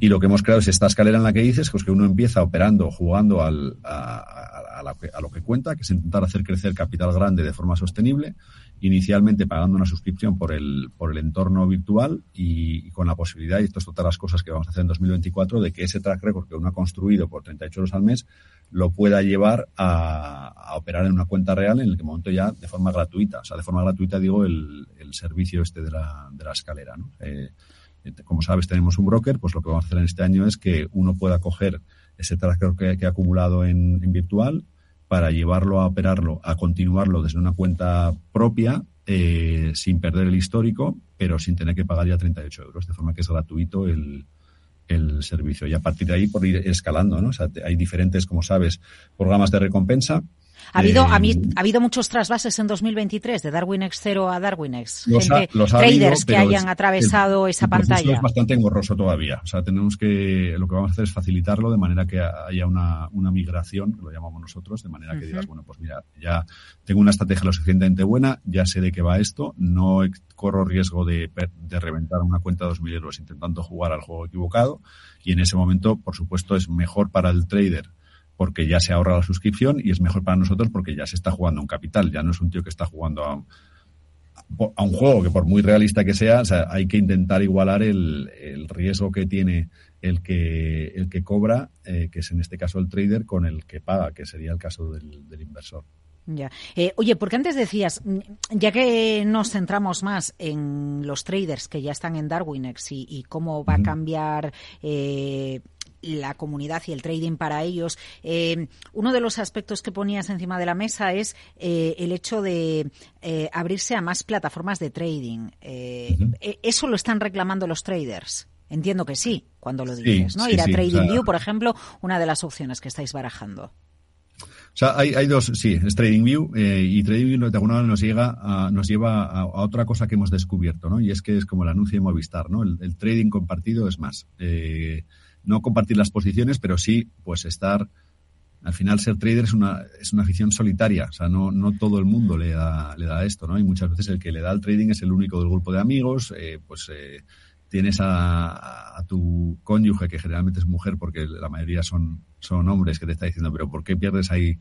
y lo que hemos creado es esta escalera en la que dices pues que uno empieza operando, jugando al, a, a, lo que cuenta, que es intentar hacer crecer capital grande de forma sostenible, inicialmente pagando una suscripción por el, por el entorno virtual y, con la posibilidad, y esto es todas las cosas que vamos a hacer en 2024, de que ese track record que uno ha construido por 38 euros al mes lo pueda llevar a, operar en una cuenta real en el que momento ya de forma gratuita. O sea, de forma gratuita digo el, el servicio este de la, de la escalera. ¿no? Eh, como sabes, tenemos un broker, pues lo que vamos a hacer en este año es que uno pueda coger ese tracker que, que ha acumulado en, virtual para llevarlo a operarlo, a continuarlo desde una cuenta propia, eh, sin perder el histórico, pero sin tener que pagar ya 38 euros, de forma que es gratuito el, el servicio. Y a partir de ahí, por ir escalando, ¿no? O sea, hay diferentes, como sabes, programas de recompensa ha habido, ha, habido muchos trasvases en 2023 de Darwin X 0 a Darwin X. traders que hayan atravesado esa pantalla. Es bastante engorroso todavía. O sea, tenemos que, lo que vamos a hacer es facilitarlo de manera que haya una, una migración, que lo llamamos nosotros, de manera que digas, bueno, pues mira, ya tengo una estrategia lo suficientemente buena, ya sé de qué va esto, no corro riesgo de, de reventar una cuenta de 2.000 euros intentando jugar al juego equivocado. Y en ese momento, por supuesto, es mejor para el trader porque ya se ahorra la suscripción y es mejor para nosotros porque ya se está jugando un capital, ya no es un tío que está jugando a, a un juego que por muy realista que sea, hay que intentar igualar el, el, riesgo que tiene el que, el que cobra, eh, que es en este caso el trader, con el que paga, que sería el caso del, del inversor. Ya. Eh, oye, porque antes decías, ya que nos centramos más en los traders que ya están en Darwinex y, y cómo va a cambiar eh, la comunidad y el trading para ellos. Eh, uno de los aspectos que ponías encima de la mesa es eh, el hecho de eh, abrirse a más plataformas de trading. ¿Eso lo están reclamando los traders? Entiendo que sí, cuando lo dices, ¿no? Ir a TradingView, por ejemplo, una de las opciones que estáis barajando. O sea, hay, hay dos, sí, es TradingView y TradingView de alguna manera nos, llega a, nos lleva a, otra cosa que hemos descubierto, ¿no? Y es que es como el anuncio de Movistar, ¿no? El, el trading compartido es más. Eh, no compartir las posiciones, pero sí, pues estar al final ser trader es una, es una afición solitaria, o sea, no, no todo el mundo le da, le da esto, ¿no? Y muchas veces el que le da el trading es el único del grupo de amigos, eh, pues eh, tienes a, a, tu cónyuge, que generalmente es mujer, porque la mayoría son, son hombres, que te está diciendo, pero ¿por qué pierdes ahí,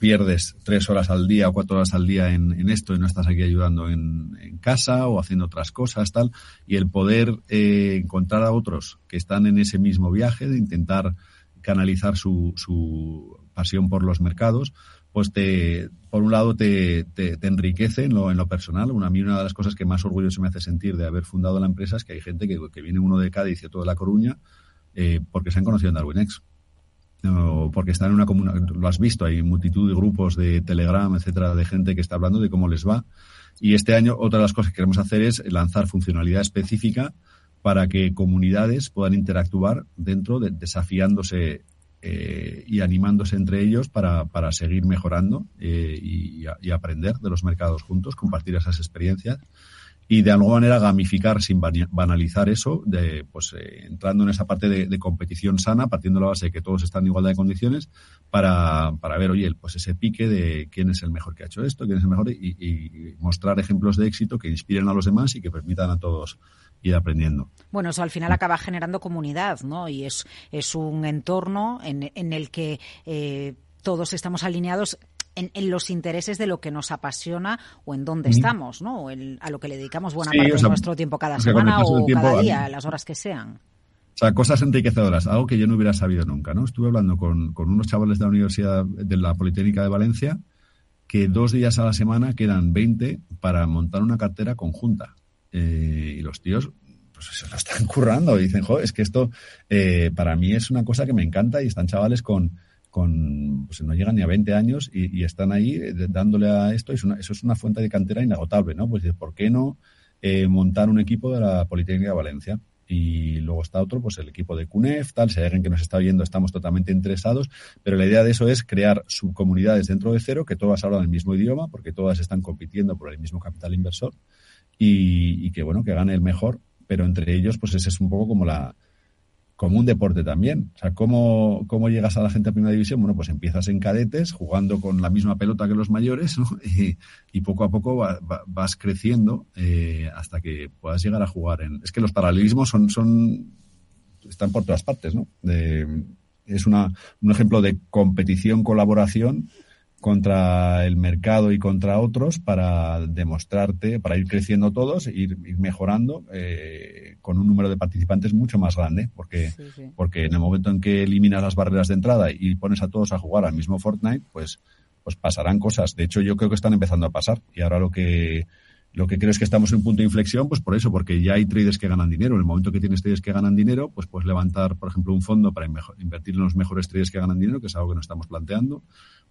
pierdes tres horas al día o cuatro horas al día en, esto y no estás aquí ayudando en, casa o haciendo otras cosas, tal? Y el poder eh, encontrar a otros que están en ese mismo viaje, de intentar canalizar su, su pasión por los mercados, pues te, por un lado te, te, te enriquece en lo, en lo personal. Una, a mí una de las cosas que más orgulloso me hace sentir de haber fundado la empresa es que hay gente que, que viene uno de Cádiz y otro de La Coruña eh, porque se han conocido en DarwinX. Porque están en una comunidad, lo has visto, hay multitud de grupos de Telegram, etcétera, de gente que está hablando de cómo les va. Y este año otra de las cosas que queremos hacer es lanzar funcionalidad específica para que comunidades puedan interactuar dentro de desafiándose eh, y animándose entre ellos para, para seguir mejorando eh, y, aprender de los mercados juntos, compartir esas experiencias y de alguna manera gamificar sin banalizar eso, de, pues eh, entrando en esa parte de, competición sana, partiendo de la base de que todos están en igualdad de condiciones, para, para ver, oye, pues ese pique de quién es el mejor que ha hecho esto, quién es el mejor, y, y mostrar ejemplos de éxito que inspiren a los demás y que permitan a todos ir aprendiendo. Bueno, eso al final acaba generando comunidad, ¿no? Y es, es un entorno en, en el que eh, todos estamos alineados en, en, los intereses de lo que nos apasiona o en dónde estamos, ¿no? O el, a lo que le dedicamos buena sí, parte o sea, de nuestro tiempo cada o sea, semana o tiempo, cada día, las horas que sean. O sea, cosas enriquecedoras, algo que yo no hubiera sabido nunca, ¿no? Estuve hablando con, con unos chavales de la Universidad de la Politécnica de Valencia que dos días a la semana quedan 20 para montar una cartera conjunta. Eh, y los tíos pues se lo están currando y dicen, joder, es que esto eh, para mí es una cosa que me encanta y están chavales con, con pues no llegan ni a 20 años y, y están ahí eh, dándole a esto. Es eso es una fuente de cantera inagotable, ¿no? Pues ¿por qué no eh, montar un equipo de la Politécnica de Valencia? y luego está otro, pues el equipo de CUNEF, tal, si hay alguien que nos está oyendo, estamos totalmente interesados, pero la idea de eso es crear subcomunidades dentro de cero, que todas hablan el mismo idioma, porque todas están compitiendo por el mismo capital inversor, y, y que bueno, que gane el mejor, pero entre ellos, pues ese es un poco como la, como un deporte también. O sea, ¿cómo, ¿cómo llegas a la gente a primera división? Bueno, pues empiezas en cadetes, jugando con la misma pelota que los mayores, ¿no? y, poco a poco va, va, vas creciendo eh, hasta que puedas llegar a jugar en... Es que los paralelismos son, son están por todas partes, ¿no? De, es una, un ejemplo de competición, colaboración, contra el mercado y contra otros para demostrarte, para ir creciendo todos, ir, ir mejorando eh, con un número de participantes mucho más grande, porque, sí, sí. porque en el momento en que eliminas las barreras de entrada y pones a todos a jugar al mismo Fortnite, pues, pues pasarán cosas. De hecho, yo creo que están empezando a pasar. Y ahora lo que, lo que creo es que estamos en un punto de inflexión, pues por eso, porque ya hay traders que ganan dinero. En el momento que tienes traders que ganan dinero, pues puedes levantar, por ejemplo, un fondo para invertir en los mejores traders que ganan dinero, que es algo que no estamos planteando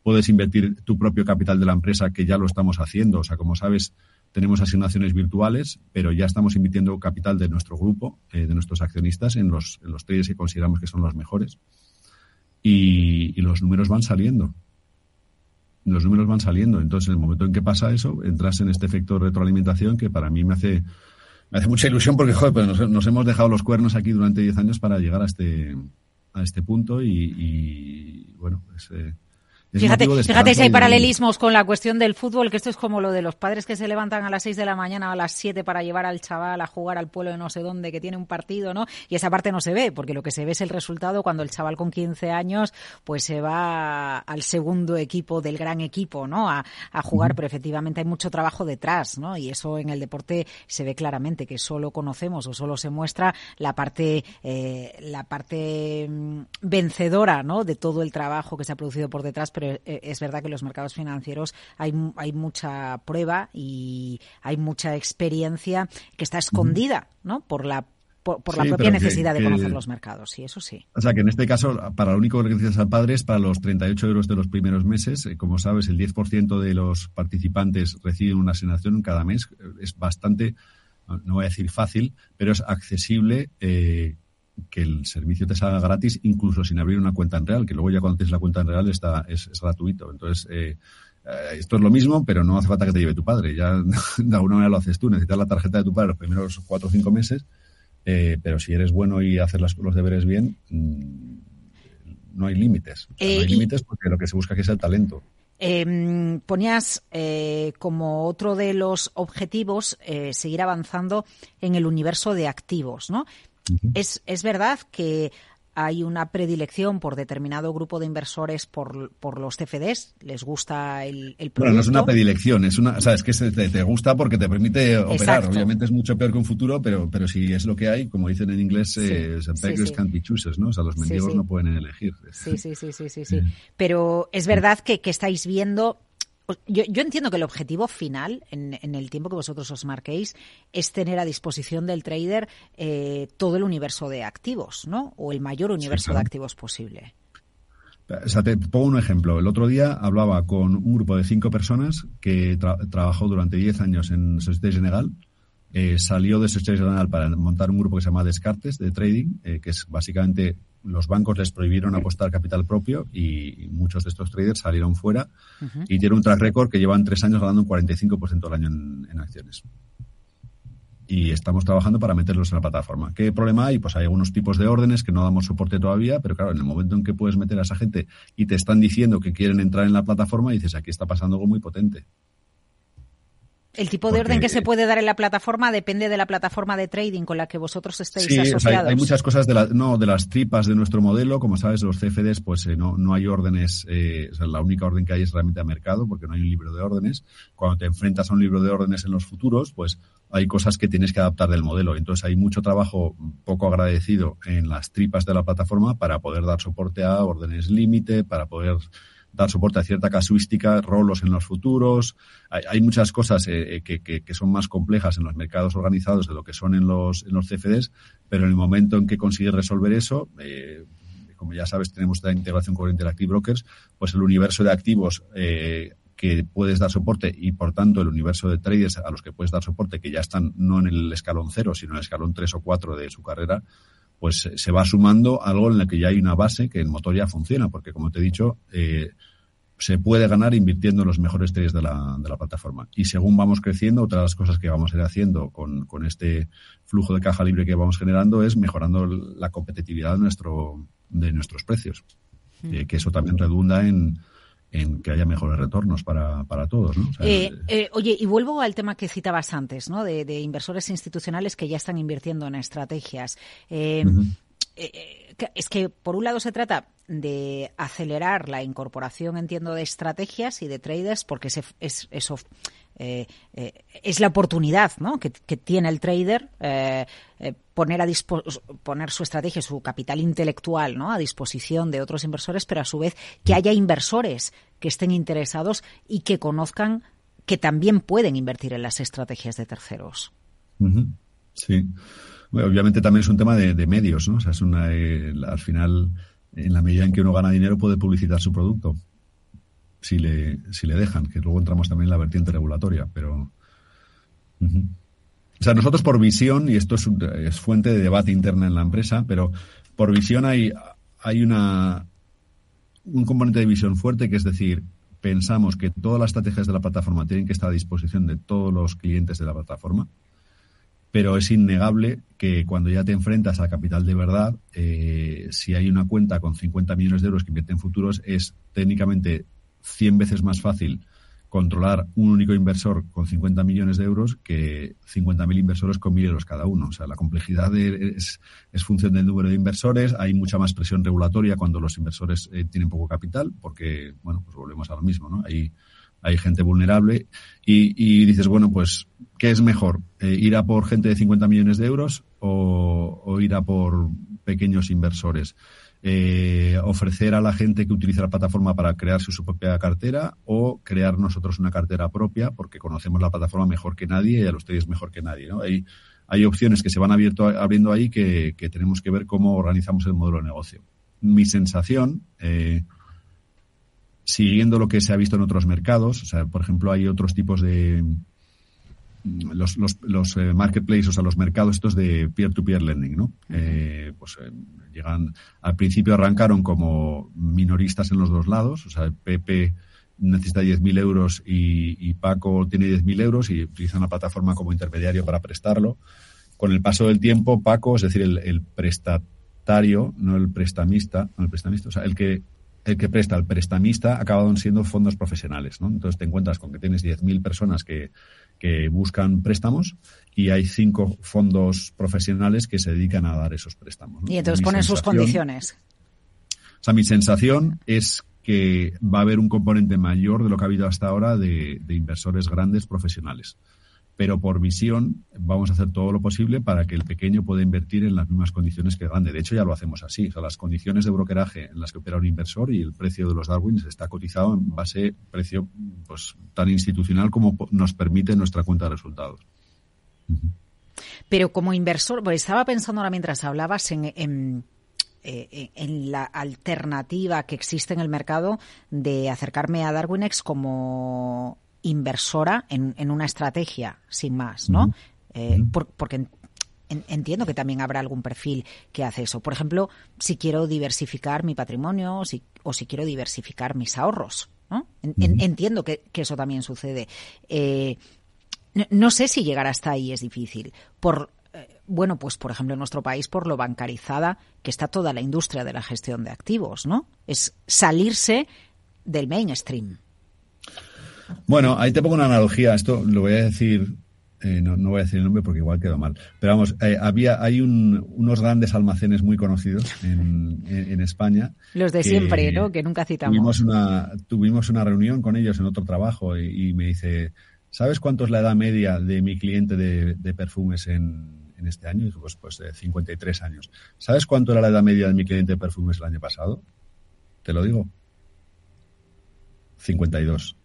puedes invertir tu propio capital de la empresa, que ya lo estamos haciendo. O sea, como sabes, tenemos asignaciones virtuales, pero ya estamos invirtiendo capital de nuestro grupo, eh, de nuestros accionistas, en los, en los traders que consideramos que son los mejores. Y, los números van saliendo. Los números van saliendo. Entonces, en el momento en que pasa eso, entras en este efecto de retroalimentación que para mí me hace, me hace mucha ilusión porque, joder, pues nos, nos hemos dejado los cuernos aquí durante 10 años para llegar a este, a este punto y, y bueno, pues, eh, Fíjate, fíjate si hay paralelismos con la cuestión del fútbol, que esto es como lo de los padres que se levantan a las 6 de la mañana o a las 7 para llevar al chaval a jugar al pueblo de no sé dónde que tiene un partido, ¿no? Y esa parte no se ve, porque lo que se ve es el resultado cuando el chaval con 15 años pues se va al segundo equipo del gran equipo, ¿no? A, a jugar, uh -huh. pero efectivamente hay mucho trabajo detrás, ¿no? Y eso en el deporte se ve claramente, que solo conocemos o solo se muestra la parte, eh, la parte mm, vencedora, ¿no? De todo el trabajo que se ha producido por detrás, pero eh, es verdad que en los mercados financieros hay, hay mucha prueba y hay mucha experiencia que está escondida, ¿no? Por la por, por sí, la propia necesidad que, de conocer que, los mercados, sí, eso sí. O sea, que en este caso, para lo único que necesitas al padre es para los 38 euros de los primeros meses. Eh, como sabes, el 10% de los participantes reciben una asignación cada mes. Es bastante, no voy a decir fácil, pero es accesible eh, que el servicio te salga gratis, incluso sin abrir una cuenta en real, que luego ya cuando tienes la cuenta en real está, es, es gratuito. Entonces, eh, eh, esto es lo mismo, pero no hace falta que te lleve tu padre. Ya de alguna manera lo haces tú. Necesitas la tarjeta de tu padre los primeros cuatro o cinco meses, eh, pero si eres bueno y haces las, los deberes bien, mmm, no hay límites. no hay límites porque lo que se busca es el talento. Em, ponías eh, como otro de los objetivos seguir avanzando en el universo de activos, ¿no? Es, es verdad que hay una predilección por determinado grupo de inversores por, por los CFDs, les gusta el, el producto. Bueno, no es una predilección, es una, o sea, es que te, te gusta porque te permite operar. Obviamente es mucho peor que un futuro, pero, pero si es lo que hay, como dicen en inglés, sí, eh, sí, can't be choosers, ¿no? O sea, los mendigos no pueden elegir. Sí, sí, sí, sí, sí, sí. Pero es verdad que, que estáis viendo yo, yo, entiendo que el objetivo final, en, en, el tiempo que vosotros os marquéis, es tener a disposición del trader eh, todo el universo de activos, ¿no? O el mayor universo sí, claro. de activos posible. O sea, te pongo un ejemplo. El otro día hablaba con un grupo de cinco personas que tra trabajó durante diez años en Societe General. Eh, salió de Societe General para montar un grupo que se llama Descartes de Trading, eh, que es básicamente los bancos les prohibieron apostar capital propio y muchos de estos traders salieron fuera uh -huh. y tiene un track record que llevan tres años ganando un 45% al año en, en, acciones. Y estamos trabajando para meterlos en la plataforma. ¿Qué problema hay? Pues hay algunos tipos de órdenes que no damos soporte todavía, pero claro, en el momento en que puedes meter a esa gente y te están diciendo que quieren entrar en la plataforma, dices, aquí está pasando algo muy potente. El tipo de Porque, orden que se puede dar en la plataforma depende de la plataforma de trading con la que vosotros estéis sí, asociados. O sea, hay, muchas cosas de, la, no, de las tripas de nuestro modelo. Como sabes, los CFDs, pues eh, no, no hay órdenes. Eh, o sea, la única orden que hay es realmente a mercado, porque no hay un libro de órdenes. Cuando te enfrentas a un libro de órdenes en los futuros, pues hay cosas que tienes que adaptar del modelo. Entonces hay mucho trabajo poco agradecido en las tripas de la plataforma para poder dar soporte a órdenes límite, para poder dar soporte a cierta casuística, rolos en los futuros. Hay, hay muchas cosas eh, que, que, que, son más complejas en los mercados organizados de lo que son en los, en los CFDs, pero en el momento en que consigues resolver eso, eh, como ya sabes, tenemos la integración con Interactive Brokers, pues el universo de activos eh, que puedes dar soporte y por tanto el universo de traders a los que puedes dar soporte que ya están no en el escalón cero, sino en el escalón tres o cuatro de su carrera, pues se va sumando algo en el que ya hay una base que el motor ya funciona, porque como te he dicho, eh, se puede ganar invirtiendo en los mejores traders de la, de la plataforma. Y según vamos creciendo, otra de las cosas que vamos a ir haciendo con, con este flujo de caja libre que vamos generando es mejorando la competitividad de, nuestro, de nuestros precios. Mm. Eh, que eso también redunda en, en que haya mejores retornos para, para todos. ¿no? O sea, eh, eh, oye, y vuelvo al tema que citabas antes, ¿no? De, de, inversores institucionales que ya están invirtiendo en estrategias. Eh, uh -huh. es que, por un lado, se trata de acelerar la incorporación, entiendo, de estrategias y de traders, porque ese, es, eso eh, eh, es la oportunidad ¿no? que, tiene el trader eh, eh poner, a poner su estrategia, su capital intelectual ¿no? a disposición de otros inversores, pero a su vez que haya inversores que estén interesados y que conozcan que también pueden invertir en las estrategias de terceros. Sí. Obviamente también es un tema de, de medios, ¿no? O sea, es una, al final, en la medida en que uno gana dinero, puede publicitar su producto si le, si le dejan, que luego entramos también en la vertiente regulatoria, pero... O sea, nosotros por visión, y esto es, es, fuente de debate interna en la empresa, pero por visión hay, hay una, un componente de visión fuerte, que es decir, pensamos que todas las estrategias de la plataforma tienen que estar a disposición de todos los clientes de la plataforma, pero es innegable que cuando ya te enfrentas a capital de verdad, eh, si hay una cuenta con 50 millones de euros que invierte en futuros, es técnicamente 100 veces más fácil controlar un único inversor con 50 millones de euros que 50.000 inversores con 1.000 euros cada uno. O sea, la complejidad es, es, función del número de inversores, hay mucha más presión regulatoria cuando los inversores eh, tienen poco capital, porque, bueno, pues volvemos a lo mismo, ¿no? Hay, hay gente vulnerable y, dices, bueno, pues, ¿qué es mejor? Eh, ¿Ir a por gente de 50 millones de euros o ir a por pequeños inversores? Eh, ofrecer a la gente que utiliza la plataforma para crear su, propia cartera o crear nosotros una cartera propia porque conocemos la plataforma mejor que nadie y a los mejor que nadie. ¿no? Hay, hay opciones que se van abierto, abriendo ahí que, que, tenemos que ver cómo organizamos el modelo de negocio. Mi sensación, eh, siguiendo lo que se ha visto en otros mercados, o sea, por ejemplo, hay otros tipos de, los, los, los eh, marketplaces, o sea, los mercados estos de peer-to-peer -peer lending, ¿no? Eh, pues eh, llegan, al principio arrancaron como minoristas en los dos lados, o sea, Pepe necesita 10.000 euros y, y, Paco tiene 10.000 euros y utilizan la plataforma como intermediario para prestarlo. Con el paso del tiempo, Paco, es decir, el, el prestatario no el prestamista, no el prestamista, o sea, el que el que presta, el prestamista, acaban siendo fondos profesionales, ¿no? Entonces te encuentras con que tienes 10.000 personas que, que buscan préstamos y hay cinco fondos profesionales que se dedican a dar esos préstamos. Y entonces ponen sus condiciones. O sea, mi sensación es que va a haber un componente mayor de lo que ha habido hasta ahora de, inversores grandes profesionales. Pero por visión vamos a hacer todo lo posible para que el pequeño pueda invertir en las mismas condiciones que el grande. De hecho, ya lo hacemos así. O sea, las condiciones de brokeraje en las que opera un inversor y el precio de los Darwins está cotizado en base precio pues, tan institucional como nos permite nuestra cuenta de resultados. Pero como inversor, pues estaba pensando ahora mientras hablabas en eh, en la alternativa que existe en el mercado de acercarme a Darwinex como inversora en, una estrategia, sin más, ¿no? Eh, porque entiendo que también habrá algún perfil que hace eso. Por ejemplo, si quiero diversificar mi patrimonio o si, quiero diversificar mis ahorros. ¿no? entiendo que, eso también sucede. Eh, no, no, sé si llegar hasta ahí es difícil. Por bueno, pues por ejemplo en nuestro país por lo bancarizada que está toda la industria de la gestión de activos, ¿no? Es salirse del mainstream. Bueno, ahí te pongo una analogía. Esto lo voy a decir, eh, no, voy a decir el nombre porque igual quedó mal. Pero vamos, eh, había, hay unos grandes almacenes muy conocidos en, España. Los de siempre, ¿no? Que nunca citamos. Tuvimos una, tuvimos una reunión con ellos en otro trabajo y, me dice, ¿sabes cuánto es la edad media de mi cliente de perfumes en, en este año, pues, pues de 53 años. ¿Sabes cuánto era la edad media de mi cliente de perfumes el año pasado? Te lo digo. 52.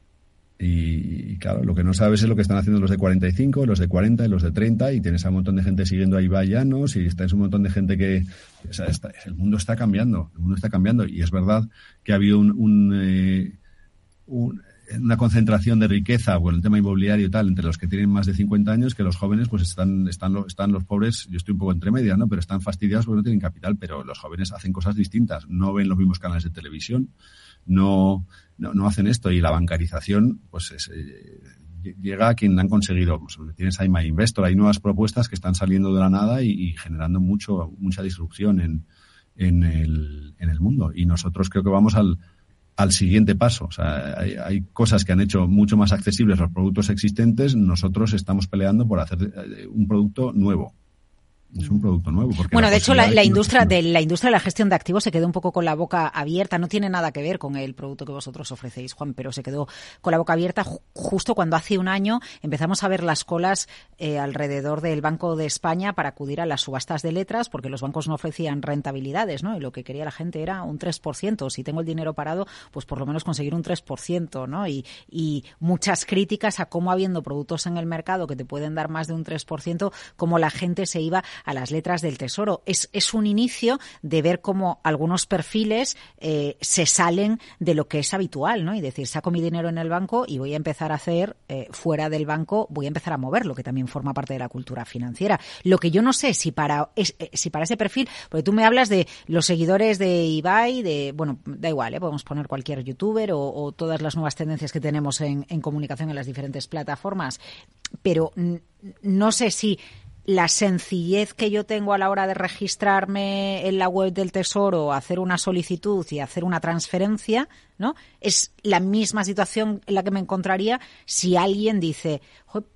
Y, claro, lo que no sabes es lo que están haciendo los de 45, los de 40 y los de 30, y tienes a un montón de gente siguiendo ahí Vallanos, y está un montón de gente que. el mundo está cambiando, el mundo está cambiando, y es verdad que ha habido un, un eh, una concentración de riqueza, bueno, el tema inmobiliario y tal, entre los que tienen más de 50 años, que los jóvenes pues están, están, están los pobres, yo estoy un poco entre media, ¿no? Pero están fastidiados porque no tienen capital, pero los jóvenes hacen cosas distintas, no ven los mismos canales de televisión, no, no, hacen esto y la bancarización, pues eh, llega a quien han conseguido, pues, tienes ahí My Investor, hay nuevas propuestas que están saliendo de la nada y, generando mucho, mucha disrupción en, en, el, en el mundo. Y nosotros creo que vamos al, al siguiente paso. O sea, hay, cosas que han hecho mucho más accesibles los productos existentes. Nosotros estamos peleando por hacer eh, un producto nuevo es un producto nuevo. bueno, de hecho, la, industria de la industria de la gestión de activos se quedó un poco con la boca abierta. No tiene nada que ver con el producto que vosotros ofrecéis, Juan, pero se quedó con la boca abierta justo cuando hace un año empezamos a ver las colas eh, alrededor del Banco de España para acudir a las subastas de letras, porque los bancos no ofrecían rentabilidades, ¿no? Y lo que quería la gente era un 3%. Si tengo el dinero parado, pues por lo menos conseguir un 3%, ¿no? Y, y muchas críticas a cómo habiendo productos en el mercado que te pueden dar más de un 3%, cómo la gente se iba a las letras del Tesoro. Es, es un inicio de ver cómo algunos perfiles eh, se salen de lo que es habitual, ¿no? Y decir, saco mi dinero en el banco y voy a empezar a hacer eh, fuera del banco, voy a empezar a moverlo, que también forma parte de la cultura financiera. Lo que yo no sé si para, es, eh, si para ese perfil, porque tú me hablas de los seguidores de Ibai, de, bueno, da igual, podemos poner cualquier youtuber o, todas las nuevas tendencias que tenemos en, en comunicación en las diferentes plataformas, pero no sé si la sencillez que yo tengo a la hora de registrarme en la web del Tesoro, hacer una solicitud y hacer una transferencia, ¿no? Es la misma situación en la que me encontraría si alguien dice,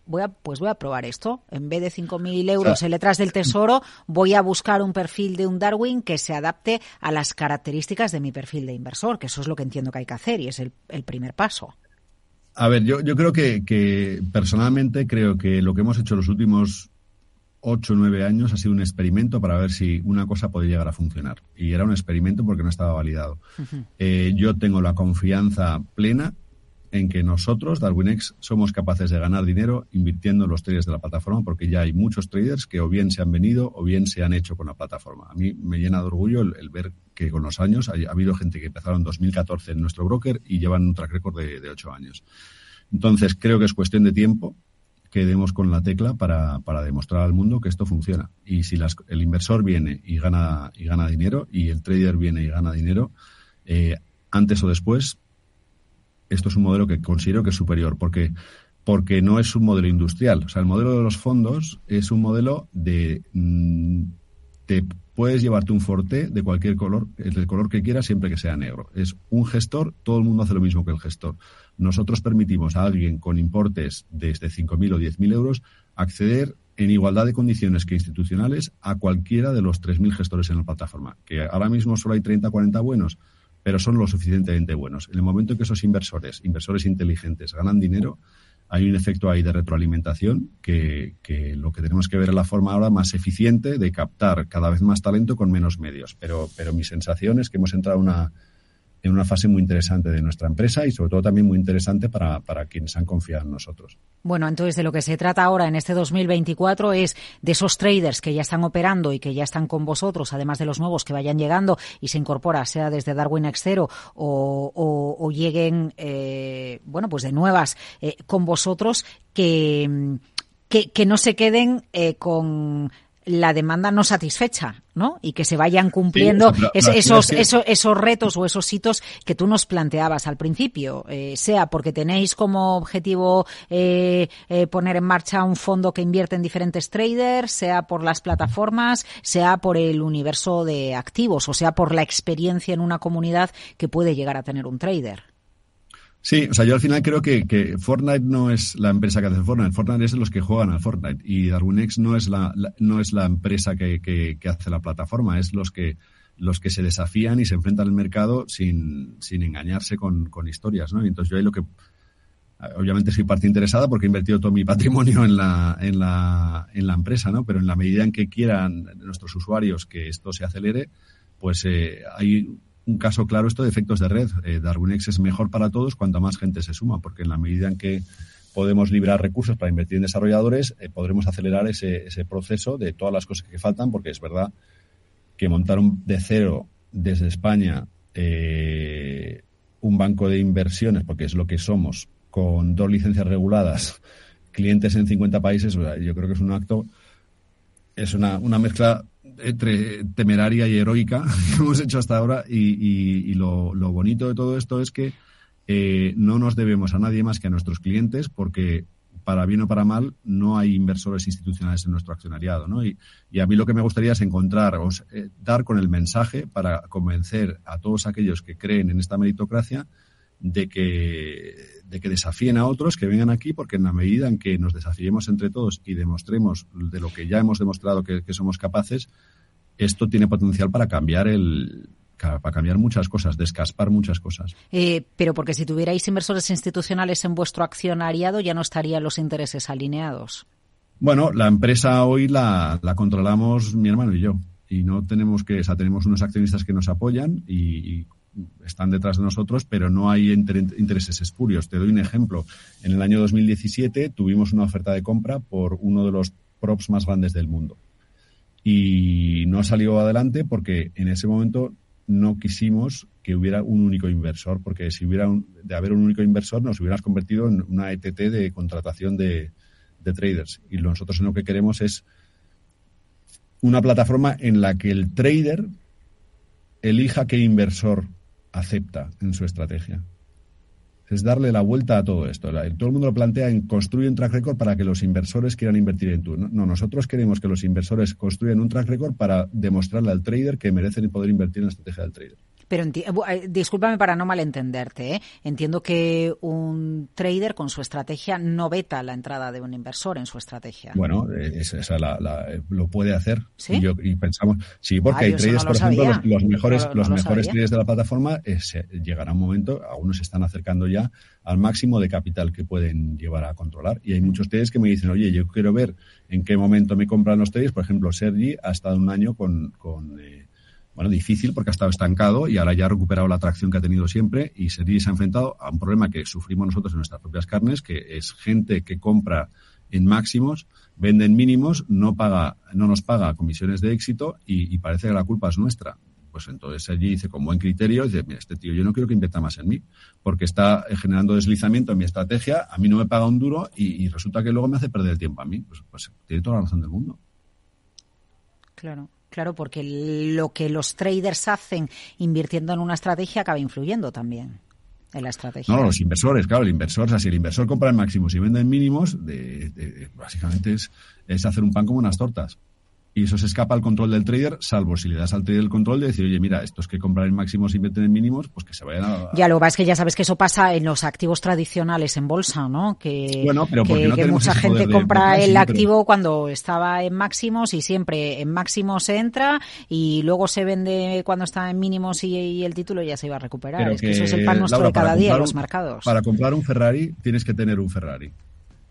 voy a, pues voy a probar esto. En vez de 5.000 euros en letras del Tesoro, voy a buscar un perfil de un Darwin que se adapte a las características de mi perfil de inversor, que eso es lo que entiendo que hay que hacer y es el, primer paso. A ver, yo, yo creo que, que personalmente creo que lo que hemos hecho los últimos ocho o nueve años ha sido un experimento para ver si una cosa podía llegar a funcionar. Y era un experimento porque no estaba validado. Eh, yo tengo la confianza plena en que nosotros, DarwinX, somos capaces de ganar dinero invirtiendo en los traders de la plataforma, porque ya hay muchos traders que o bien se han venido o bien se han hecho con la plataforma. A mí me llena de orgullo el, ver que con los años ha, habido gente que empezaron en 2014 en nuestro broker y llevan un track record de, de ocho años. Entonces, creo que es cuestión de tiempo que demos con la tecla para, para demostrar al mundo que esto funciona. Y si las, el inversor viene y gana, y gana dinero y el trader viene y gana dinero, eh, antes o después, esto es un modelo que considero que es superior, porque, porque no es un modelo industrial. O sea, el modelo de los fondos es un modelo de, mm, puedes llevarte un Forte de cualquier color, del color que quieras, siempre que sea negro. Es un gestor, todo el mundo hace lo mismo que el gestor. Nosotros permitimos a alguien con importes desde 5.000 o 10.000 euros acceder en igualdad de condiciones que institucionales a cualquiera de los 3.000 gestores en la plataforma. Que ahora mismo solo hay 30 o 40 buenos, pero son lo suficientemente buenos. En el momento en que esos inversores, inversores inteligentes, ganan dinero, hay un efecto ahí de retroalimentación que, que, lo que tenemos que ver es la forma ahora más eficiente de captar cada vez más talento con menos medios. Pero, pero mi sensación es que hemos entrado en una, en una fase muy interesante de nuestra empresa y sobre todo también muy interesante para, para quienes han confiado en nosotros. Bueno, entonces de lo que se trata ahora en este 2024 es de esos traders que ya están operando y que ya están con vosotros, además de los nuevos que vayan llegando y se incorpora, sea desde Darwin Exero o, o, lleguen, eh, bueno, pues de nuevas eh, con vosotros, que, que, que, no se queden eh, con la demanda no satisfecha, ¿no? Y que se vayan cumpliendo sí, es, esos, esos, esos retos o esos hitos que tú nos planteabas al principio, eh, sea porque tenéis como objetivo eh, eh, poner en marcha un fondo que invierte en diferentes traders, sea por las plataformas, sea por el universo de activos, o sea por la experiencia en una comunidad que puede llegar a tener un trader. Sí, o sea, yo al final creo que, que, Fortnite no es la empresa que hace Fortnite. Fortnite es los que juegan al Fortnite. Y DarwinX no es la, no es la empresa que, que, que, hace la plataforma, es los que los que se desafían y se enfrentan al mercado sin, sin engañarse con, con historias, ¿no? Y entonces yo ahí lo que obviamente soy parte interesada porque he invertido todo mi patrimonio en la, en la, en la empresa, ¿no? Pero en la medida en que quieran nuestros usuarios que esto se acelere, pues eh, hay un caso claro esto de efectos de red. Eh, DarwinX es mejor para todos cuanto más gente se suma, porque en la medida en que podemos librar recursos para invertir en desarrolladores, eh, podremos acelerar ese, ese, proceso de todas las cosas que faltan, porque es verdad que montar un, de cero desde España eh, un banco de inversiones, porque es lo que somos, con dos licencias reguladas, clientes en 50 países, yo creo que es un acto, es una, una mezcla entre temeraria y heroica que hemos hecho hasta ahora y, y, lo, bonito de todo esto es que eh, no nos debemos a nadie más que a nuestros clientes porque para bien o para mal no hay inversores institucionales en nuestro accionariado. ¿no? Y, y a mí lo que me gustaría es encontrar, o eh, dar con el mensaje para convencer a todos aquellos que creen en esta meritocracia de que, de que desafíen a otros, que vengan aquí, porque en la medida en que nos desafiemos entre todos y demostremos de lo que ya hemos demostrado que, que somos capaces, esto tiene potencial para cambiar el, para cambiar muchas cosas, descaspar muchas cosas. Eh, pero porque si tuvierais inversores institucionales en vuestro accionariado ya no estarían los intereses alineados. Bueno, la empresa hoy la, la controlamos mi hermano y yo. Y no tenemos que, o sea, tenemos unos accionistas que nos apoyan y, y están detrás de nosotros, pero no hay inter intereses espurios. Te doy un ejemplo. En el año 2017 tuvimos una oferta de compra por uno de los props más grandes del mundo. Y no salió adelante porque en ese momento no quisimos que hubiera un único inversor, porque si hubiera de haber un único inversor nos hubiéramos convertido en una ETT de contratación de, de traders. Y nosotros lo que queremos es una plataforma en la que el trader elija qué inversor acepta en su estrategia. Es darle la vuelta a todo esto. Todo el mundo lo plantea en construir un track record para que los inversores quieran invertir en tú. No, nosotros queremos que los inversores construyan un track record para demostrarle al trader que merecen poder invertir en la estrategia del trader. Pero eh, discúlpame para no malentenderte. ¿eh? Entiendo que un trader con su estrategia no veta la entrada de un inversor en su estrategia. Bueno, esa, esa la, la, lo puede hacer. ¿Sí? Y, yo, y pensamos, sí, porque ah, hay traders, no por ejemplo, los, los, mejores, no, no los mejores traders de la plataforma, eh, se, llegará un momento, algunos se están acercando ya al máximo de capital que pueden llevar a controlar. Y hay muchos traders que me dicen, oye, yo quiero ver en qué momento me compran los traders. Por ejemplo, Sergi ha estado un año con, con eh, bueno, difícil porque ha estado estancado y ahora ya ha recuperado la atracción que ha tenido siempre y se ha enfrentado a un problema que sufrimos nosotros en nuestras propias carnes, que es gente que compra en máximos, vende en mínimos, no paga, no nos paga comisiones de éxito y, parece que la culpa es nuestra. Pues entonces Sergi dice con buen criterio, dice, mira, este tío yo no quiero que invierta más en mí, porque está generando deslizamiento en mi estrategia, a mí no me paga un duro y, y resulta que luego me hace perder el tiempo a mí. Pues, pues tiene toda la razón del mundo. Claro. Claro, porque lo que los traders hacen invirtiendo en una estrategia acaba influyendo también en la estrategia. No, los inversores, claro, el inversor, o sea, si el inversor compra en máximos y vende en mínimos, de, básicamente es, es, hacer un pan como unas tortas. Y eso se escapa al control del trader, salvo si le das al trader el control de decir, oye, mira, estos que compran en máximos y venden en mínimos, pues que se vayan a... Ya, lo que es que ya sabes que eso pasa en los activos tradicionales en bolsa, ¿no? Que, bueno, pero que, no que mucha gente compra el activo cuando estaba en máximos y siempre en máximos se entra y luego se vende cuando está en mínimos y, el título ya se iba a recuperar. es que, eso es el pan nuestro de cada día en los mercados. Para comprar un Ferrari tienes que tener un Ferrari.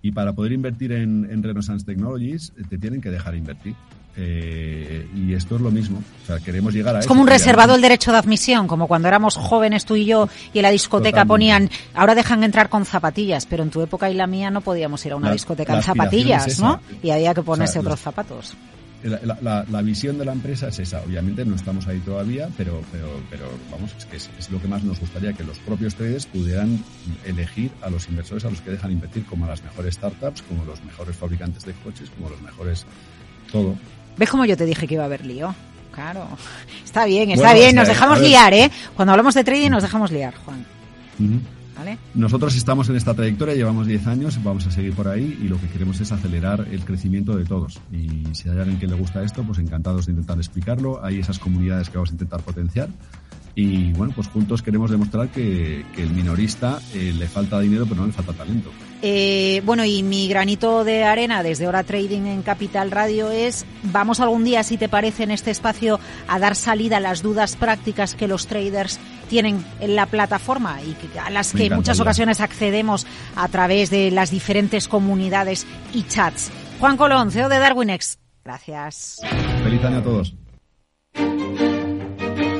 Y para poder invertir en, en Renaissance Technologies te tienen que dejar invertir. Eh, y esto es lo mismo. O sea, queremos llegar a Es como un reservado el derecho de admisión, como cuando éramos jóvenes tú y yo y en la discoteca ponían, ahora dejan entrar con zapatillas, pero en tu época y la mía no podíamos ir a una discoteca en zapatillas, ¿no? Y había que ponerse otros zapatos. La, visión de la empresa es esa. Obviamente no estamos ahí todavía, pero, pero, pero vamos, es que es, es, lo que más nos gustaría que los propios traders pudieran elegir a los inversores a los que dejan invertir como a las mejores startups, como los mejores fabricantes de coches, como los mejores todo. ¿Ves cómo yo te dije que iba a haber lío? Claro. Está bien, está bien. Nos dejamos liar, ¿eh? Cuando hablamos de trading nos dejamos liar, Juan. ¿Vale? Nosotros estamos en esta trayectoria, llevamos 10 años, vamos a seguir por ahí y lo que queremos es acelerar el crecimiento de todos. Y si hay alguien que le gusta esto, pues encantados de intentar explicarlo. Hay esas comunidades que vamos a intentar potenciar. Y bueno, pues juntos queremos demostrar que, el minorista eh, le falta dinero, pero no le falta talento. Eh, bueno, y mi granito de arena desde Hora Trading en Capital Radio es, vamos algún día, si te parece, en este espacio a dar salida a las dudas prácticas que los traders tienen en la plataforma y a las que en muchas ocasiones accedemos a través de las diferentes comunidades y chats. Juan Colón, CEO de DarwinX. Gracias. Feliz año a todos.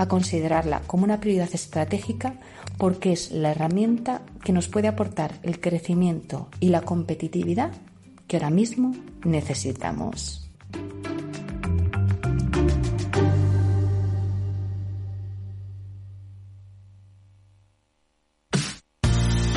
a considerarla como una prioridad estratégica porque es la herramienta que nos puede aportar el crecimiento y la competitividad que ahora mismo necesitamos.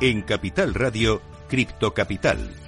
En Capital Radio, Cripto Capital.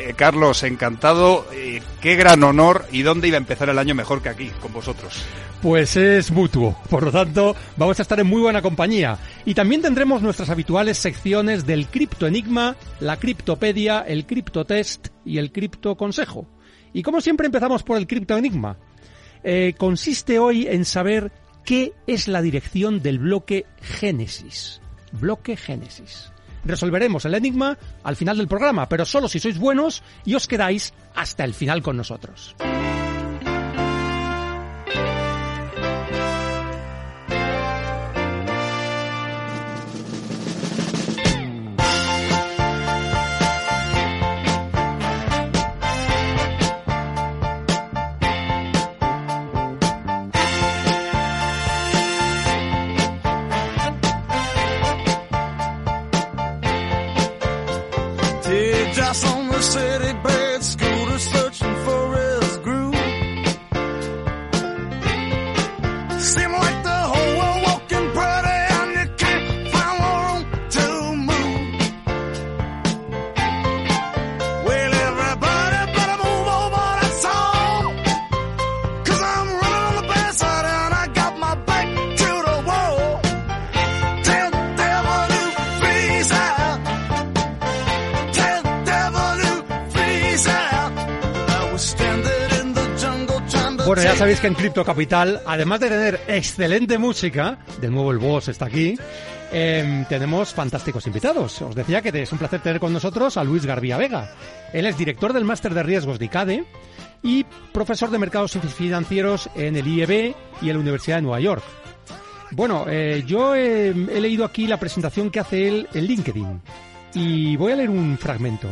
Eh, Carlos, encantado. Eh, qué gran honor. ¿Y dónde iba a empezar el año mejor que aquí, con vosotros? Pues es mutuo. Por lo tanto, vamos a estar en muy buena compañía. Y también tendremos nuestras habituales secciones del Cripto Enigma, la Criptopedia, el Cripto Test y el Cripto Consejo. Y como siempre empezamos por el Cripto Enigma. Eh, consiste hoy en saber qué es la dirección del bloque Génesis. Bloque Génesis. Resolveremos el enigma al final del programa, pero solo si sois buenos y os quedáis hasta el final con nosotros. En Crypto Capital, además de tener excelente música, de nuevo el boss está aquí, em, tenemos fantásticos invitados. Os decía que es un placer tener con nosotros a Luis Garbía Vega. Él es director del Máster de Riesgos de ICADE y profesor de Mercados Financieros en el IEB y en la Universidad de Nueva York. Bueno, eh, yo eh, he leído aquí la presentación que hace él en LinkedIn y voy a leer un fragmento.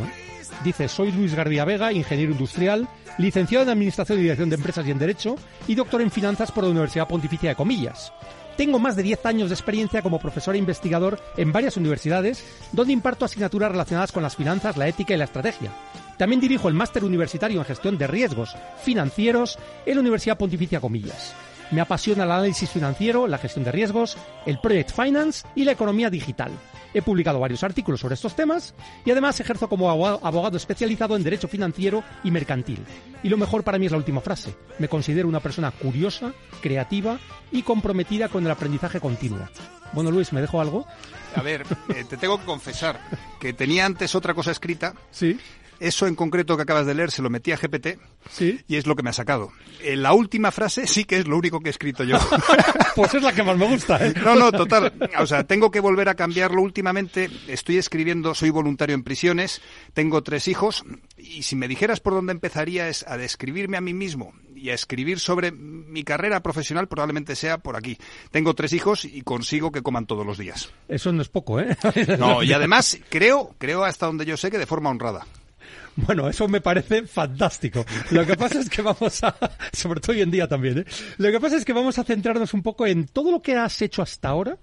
Dice, soy Luis Garbía Vega, ingeniero industrial, licenciado en Administración y Dirección de Empresas y en Derecho y doctor en Finanzas por la Universidad Pontificia de Comillas. Tengo más de 10 años de experiencia como profesor e investigador en varias universidades, donde imparto asignaturas relacionadas con las finanzas, la ética y la estrategia. También dirijo el máster universitario en gestión de riesgos financieros en la Universidad Pontificia Comillas. Me apasiona el análisis financiero, la gestión de riesgos, el project finance y la economía digital. He publicado varios artículos sobre estos temas y además ejerzo como abogado especializado en derecho financiero y mercantil. Y lo mejor para mí es la última frase. Me considero una persona curiosa, creativa y comprometida con el aprendizaje continuo. Bueno, Luis, ¿me dejo algo? A ver, eh, te tengo que confesar que tenía antes otra cosa escrita, Sí. Eso en concreto que acabas de leer se lo metí a GPT Sí. y es lo que me ha sacado. Eh, la última frase sí que es lo único que he escrito yo. Pues es la que más me gusta, ¿eh? No, no, total. O sea, tengo que volver a cambiarlo últimamente. Estoy escribiendo, soy voluntario en prisiones, tengo tres hijos y si me dijeras por dónde empezaría es a describirme a mí mismo y a escribir sobre mi carrera profesional probablemente sea por aquí. Tengo tres hijos y consigo que coman todos los días. Eso no es poco, ¿eh? No, y además creo, creo hasta donde yo sé que de forma honrada. Bueno, eso me parece fantástico. Lo que pasa es que vamos a, sobre todo hoy en día también, ¿eh? Lo que pasa es que vamos a centrarnos un poco en todo lo que has hecho hasta ahora,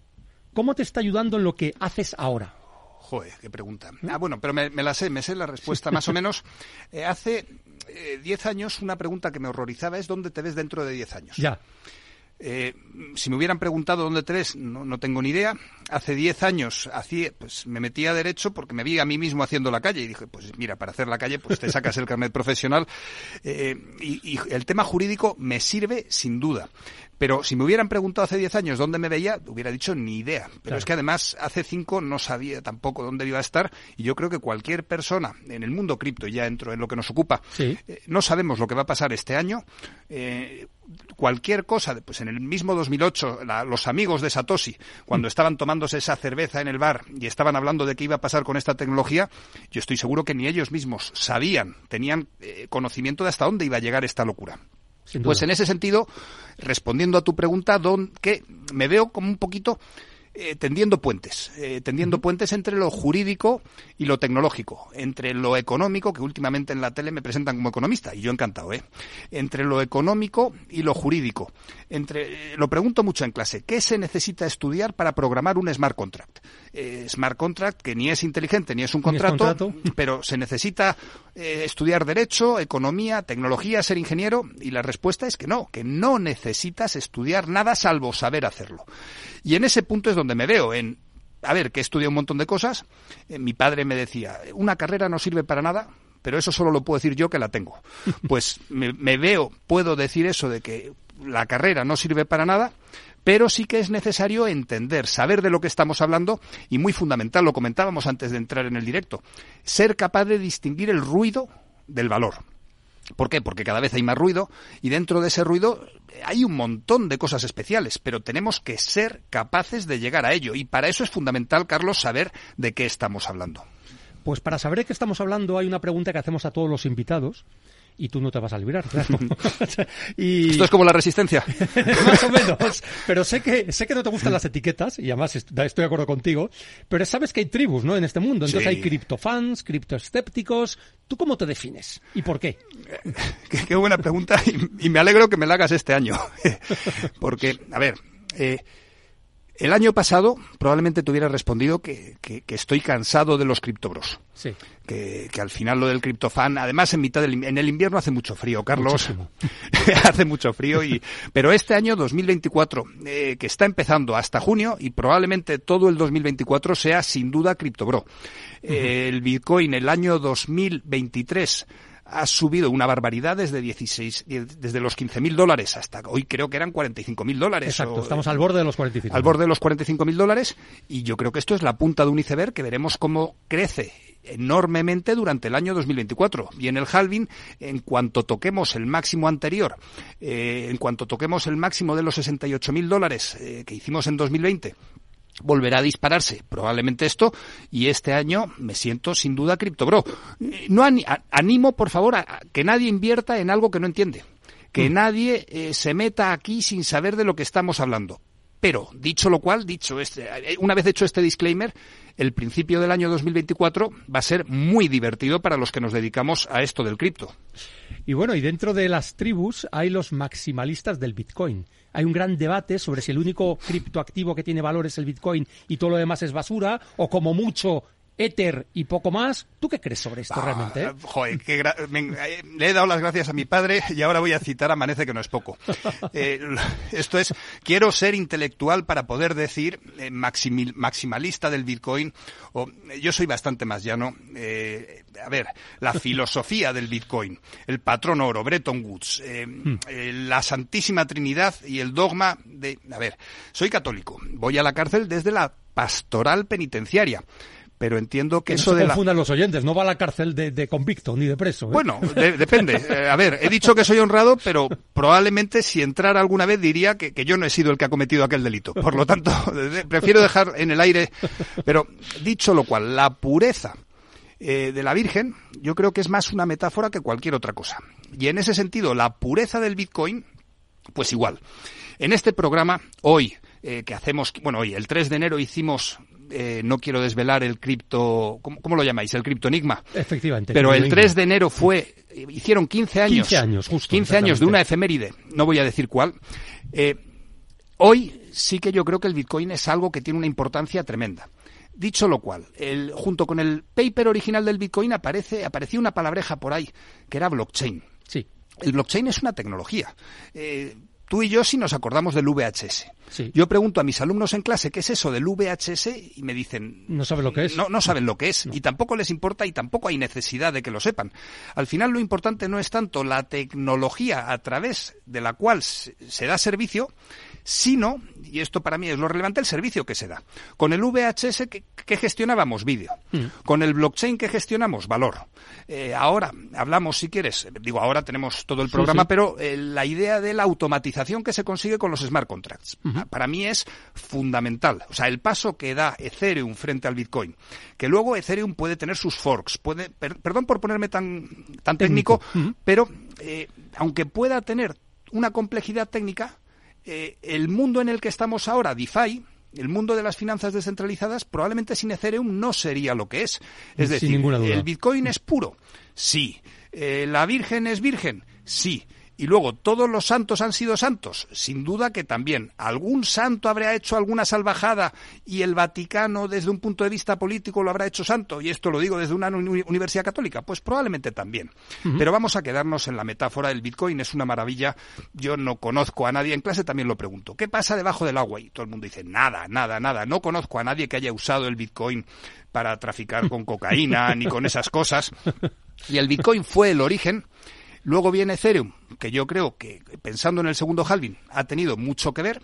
cómo te está ayudando en lo que haces ahora. Joder, qué pregunta. Ah, bueno, pero me, me la sé, me sé la respuesta más o menos. Eh, hace eh, 10 años una pregunta que me horrorizaba es ¿dónde te ves dentro de 10 años? Ya. Eh, si me hubieran preguntado dónde te ves, no, no tengo ni idea. Hace 10 años hacía, pues, me metí a derecho porque me vi a mí mismo haciendo la calle y dije, pues mira, para hacer la calle pues te sacas el carnet profesional. Eh, y, y el tema jurídico me sirve sin duda. Pero si me hubieran preguntado hace 10 años dónde me veía, hubiera dicho ni idea. Pero Claro. es que además hace 5 no sabía tampoco dónde iba a estar y yo creo que cualquier persona en el mundo cripto, ya entro en lo que nos ocupa, Sí. eh, no sabemos lo que va a pasar este año. Eh, cualquier cosa, pues en el mismo 2008, la- los amigos de Satoshi, cuando estaban tomándose esa cerveza en el bar y estaban hablando de qué iba a pasar con esta tecnología, yo estoy seguro que ni ellos mismos sabían, tenían eh, conocimiento de hasta dónde iba a llegar esta locura. Pues en ese sentido, respondiendo a tu pregunta, don, que me veo como un poquito eh, tendiendo puentes, eh, tendiendo puentes entre lo jurídico y lo tecnológico, entre lo económico, que últimamente en la tele me presentan como economista, y yo encantado, ¿eh? Entre lo económico y lo jurídico. Entre, eh, lo pregunto mucho en clase, ¿qué se necesita estudiar para programar un smart contract? Smart contract que ni es inteligente ni es un es contrato, contrato. pero se necesita estudiar derecho, economía, tecnología, ser ingeniero y la respuesta es que no, que no necesitas estudiar nada salvo saber hacerlo. Y en ese punto es donde me veo en a ver, que he estudiado un montón de cosas. Eh, mi padre me decía, una carrera no sirve para nada, pero eso solo lo puedo decir yo que la tengo. Pues me, me veo, puedo decir eso de que la carrera no sirve para nada, pero sí que es necesario entender, saber de lo que estamos hablando y muy fundamental, lo comentábamos antes de entrar en el directo, ser capaz de distinguir el ruido del valor. ¿Por qué? Porque cada vez hay más ruido y dentro de ese ruido hay un montón de cosas especiales, pero tenemos que ser capaces de llegar a ello y para eso es fundamental, Carlos, saber de qué estamos hablando. Pues para saber de qué estamos hablando hay una pregunta que hacemos a todos los invitados y tú no te vas a librar, claro. y Esto es como la resistencia. más o menos, pero sé que sé que no te gustan las etiquetas y además est- estoy de acuerdo contigo, pero sabes que hay tribus, ¿no? En este mundo, entonces Sí. hay criptofans, criptoescépticos. ¿Tú cómo te defines y por qué? qué, qué buena pregunta y, y me alegro que me la hagas este año. Porque, a ver, eh, el año pasado probablemente te hubiera respondido que, que- que estoy cansado de los criptobros. Sí. Que, que al final lo del criptofan, además en mitad del en el invierno hace mucho frío, Carlos. Hace mucho frío y pero este año 2024 eh, que está empezando hasta junio y probablemente todo el 2024 sea sin duda criptobro. Eh, el Bitcoin el año 2023 ha subido una barbaridad desde 16 desde los 15.000 dólares hasta hoy creo que eran 45.000 dólares. Exacto, o- estamos al borde de los 45. al borde de los 45.000 dólares y yo creo que esto es la punta de un iceberg que veremos cómo crece enormemente durante el año 2024 y en el halving en cuanto toquemos el máximo anterior eh, en cuanto toquemos el máximo de los 68.000 dólares eh, que hicimos en 2020 volverá a dispararse probablemente esto y este año me siento sin duda criptobro. No animo por favor a, que nadie invierta en algo que no entiende, que nadie eh, se meta aquí sin saber de lo que estamos hablando. Pero dicho lo cual, dicho este, eh, una vez hecho este disclaimer, el principio del año 2024 va a ser muy divertido para los que nos dedicamos a esto del cripto. Y bueno, y dentro de las tribus hay los maximalistas del Bitcoin. Hay un gran debate sobre si el único criptoactivo que tiene valor es el Bitcoin y todo lo demás es basura, o como mucho Ether y poco más. ¿Tú qué crees sobre esto realmente? eh? Ah, joder, qué gra- me- eh, le he dado las gracias a mi padre y ahora voy a citar Amanece que no es poco. Eh, esto es, quiero ser intelectual para poder decir eh, maximil- maximalista del Bitcoin. O, yo soy bastante más llano. Eh, a ver, la filosofía del Bitcoin, el patrón oro, Bretton Woods, eh, la Santísima Trinidad y el dogma de... A ver, soy católico, voy a la cárcel desde la pastoral penitenciaria pero entiendo que, Que no eso se de la... confundan los oyentes, no va a la cárcel de, de convicto ni de preso. ¿eh? Bueno, de- depende. Eh, a ver, he dicho que soy honrado, pero probablemente si entrara alguna vez diría que, que yo no he sido el que ha cometido aquel delito. Por lo tanto, prefiero dejar en el aire. Pero dicho lo cual, la pureza eh, de la Virgen yo creo que es más una metáfora que cualquier otra cosa. Y en ese sentido, la pureza del Bitcoin, pues igual. En este programa, hoy, eh, que hacemos, bueno, hoy, el 3 de enero hicimos, eh, no quiero desvelar el cripto, ¿cómo, cómo lo llamáis? El criptoenigma. Efectivamente. Pero el Bitcoin. 3 de enero fue, hicieron 15 años. 15 años, justo, 15 años de una efeméride, no voy a decir cuál. Eh, hoy sí que yo creo que el Bitcoin es algo que tiene una importancia tremenda. Dicho lo cual, el, junto con el paper original del Bitcoin aparece, apareció una palabreja por ahí, que era blockchain. Sí, El blockchain es una tecnología. Eh, tú y yo sí nos acordamos del VHS. sí. Yo pregunto a mis alumnos en clase qué es eso del VHS y me dicen No sabe lo que es. no, no saben lo que es y tampoco les importa y tampoco hay necesidad de que lo sepan. Al final lo importante no es tanto la tecnología a través de la cual se, se da servicio, sino, y esto para mí es lo relevante, el servicio que se da. Con el VHS que, que gestionábamos vídeo, con el blockchain que gestionamos valor. Eh, ahora hablamos, si quieres, digo ahora tenemos todo el programa, sí. pero eh, la idea de la automatización que se consigue con los smart contracts. Para mí es fundamental. O sea, el paso que da Ethereum frente al Bitcoin. Que luego Ethereum puede tener sus forks. Puede, per- perdón por ponerme tan, tan técnico, pero eh, aunque pueda tener una complejidad técnica, eh, el mundo en el que estamos ahora, DeFi, el mundo de las finanzas descentralizadas, probablemente sin Ethereum no sería lo que es. Es Sin decir, el Bitcoin es puro, sí. Eh, la Virgen es virgen, sí. Y luego, ¿todos los santos han sido santos? Sin duda que también. ¿Algún santo habrá hecho alguna salvajada y el Vaticano, desde un punto de vista político, lo habrá hecho santo? Y esto lo digo desde una uni- universidad católica. Pues probablemente también. Pero vamos a quedarnos en la metáfora. El Bitcoin es una maravilla. Yo no conozco a nadie. En clase también lo pregunto. ¿Qué pasa debajo del agua? Y todo el mundo dice, nada, nada, nada. No conozco a nadie que haya usado el Bitcoin para traficar con cocaína ni con esas cosas. Y el Bitcoin fue el origen. Luego viene Ethereum, que yo creo que, pensando en el segundo halving, ha tenido mucho que ver.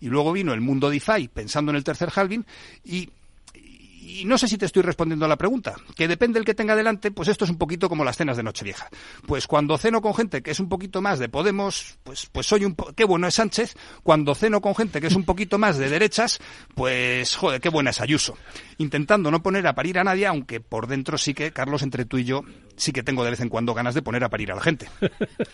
Y luego vino el mundo DeFi, pensando en el tercer halving. Y, y no sé si te estoy respondiendo a la pregunta, que depende del que tenga delante, pues esto es un poquito como las cenas de Nochevieja. Pues cuando ceno con gente que es un poquito más de Podemos, pues, pues soy un... po- qué bueno es Sánchez. Cuando ceno con gente que es un poquito más de derechas, pues joder, qué buena es Ayuso. Intentando no poner a parir a nadie, aunque por dentro sí que, Carlos, entre tú y yo, sí que tengo de vez en cuando ganas de poner a parir a la gente.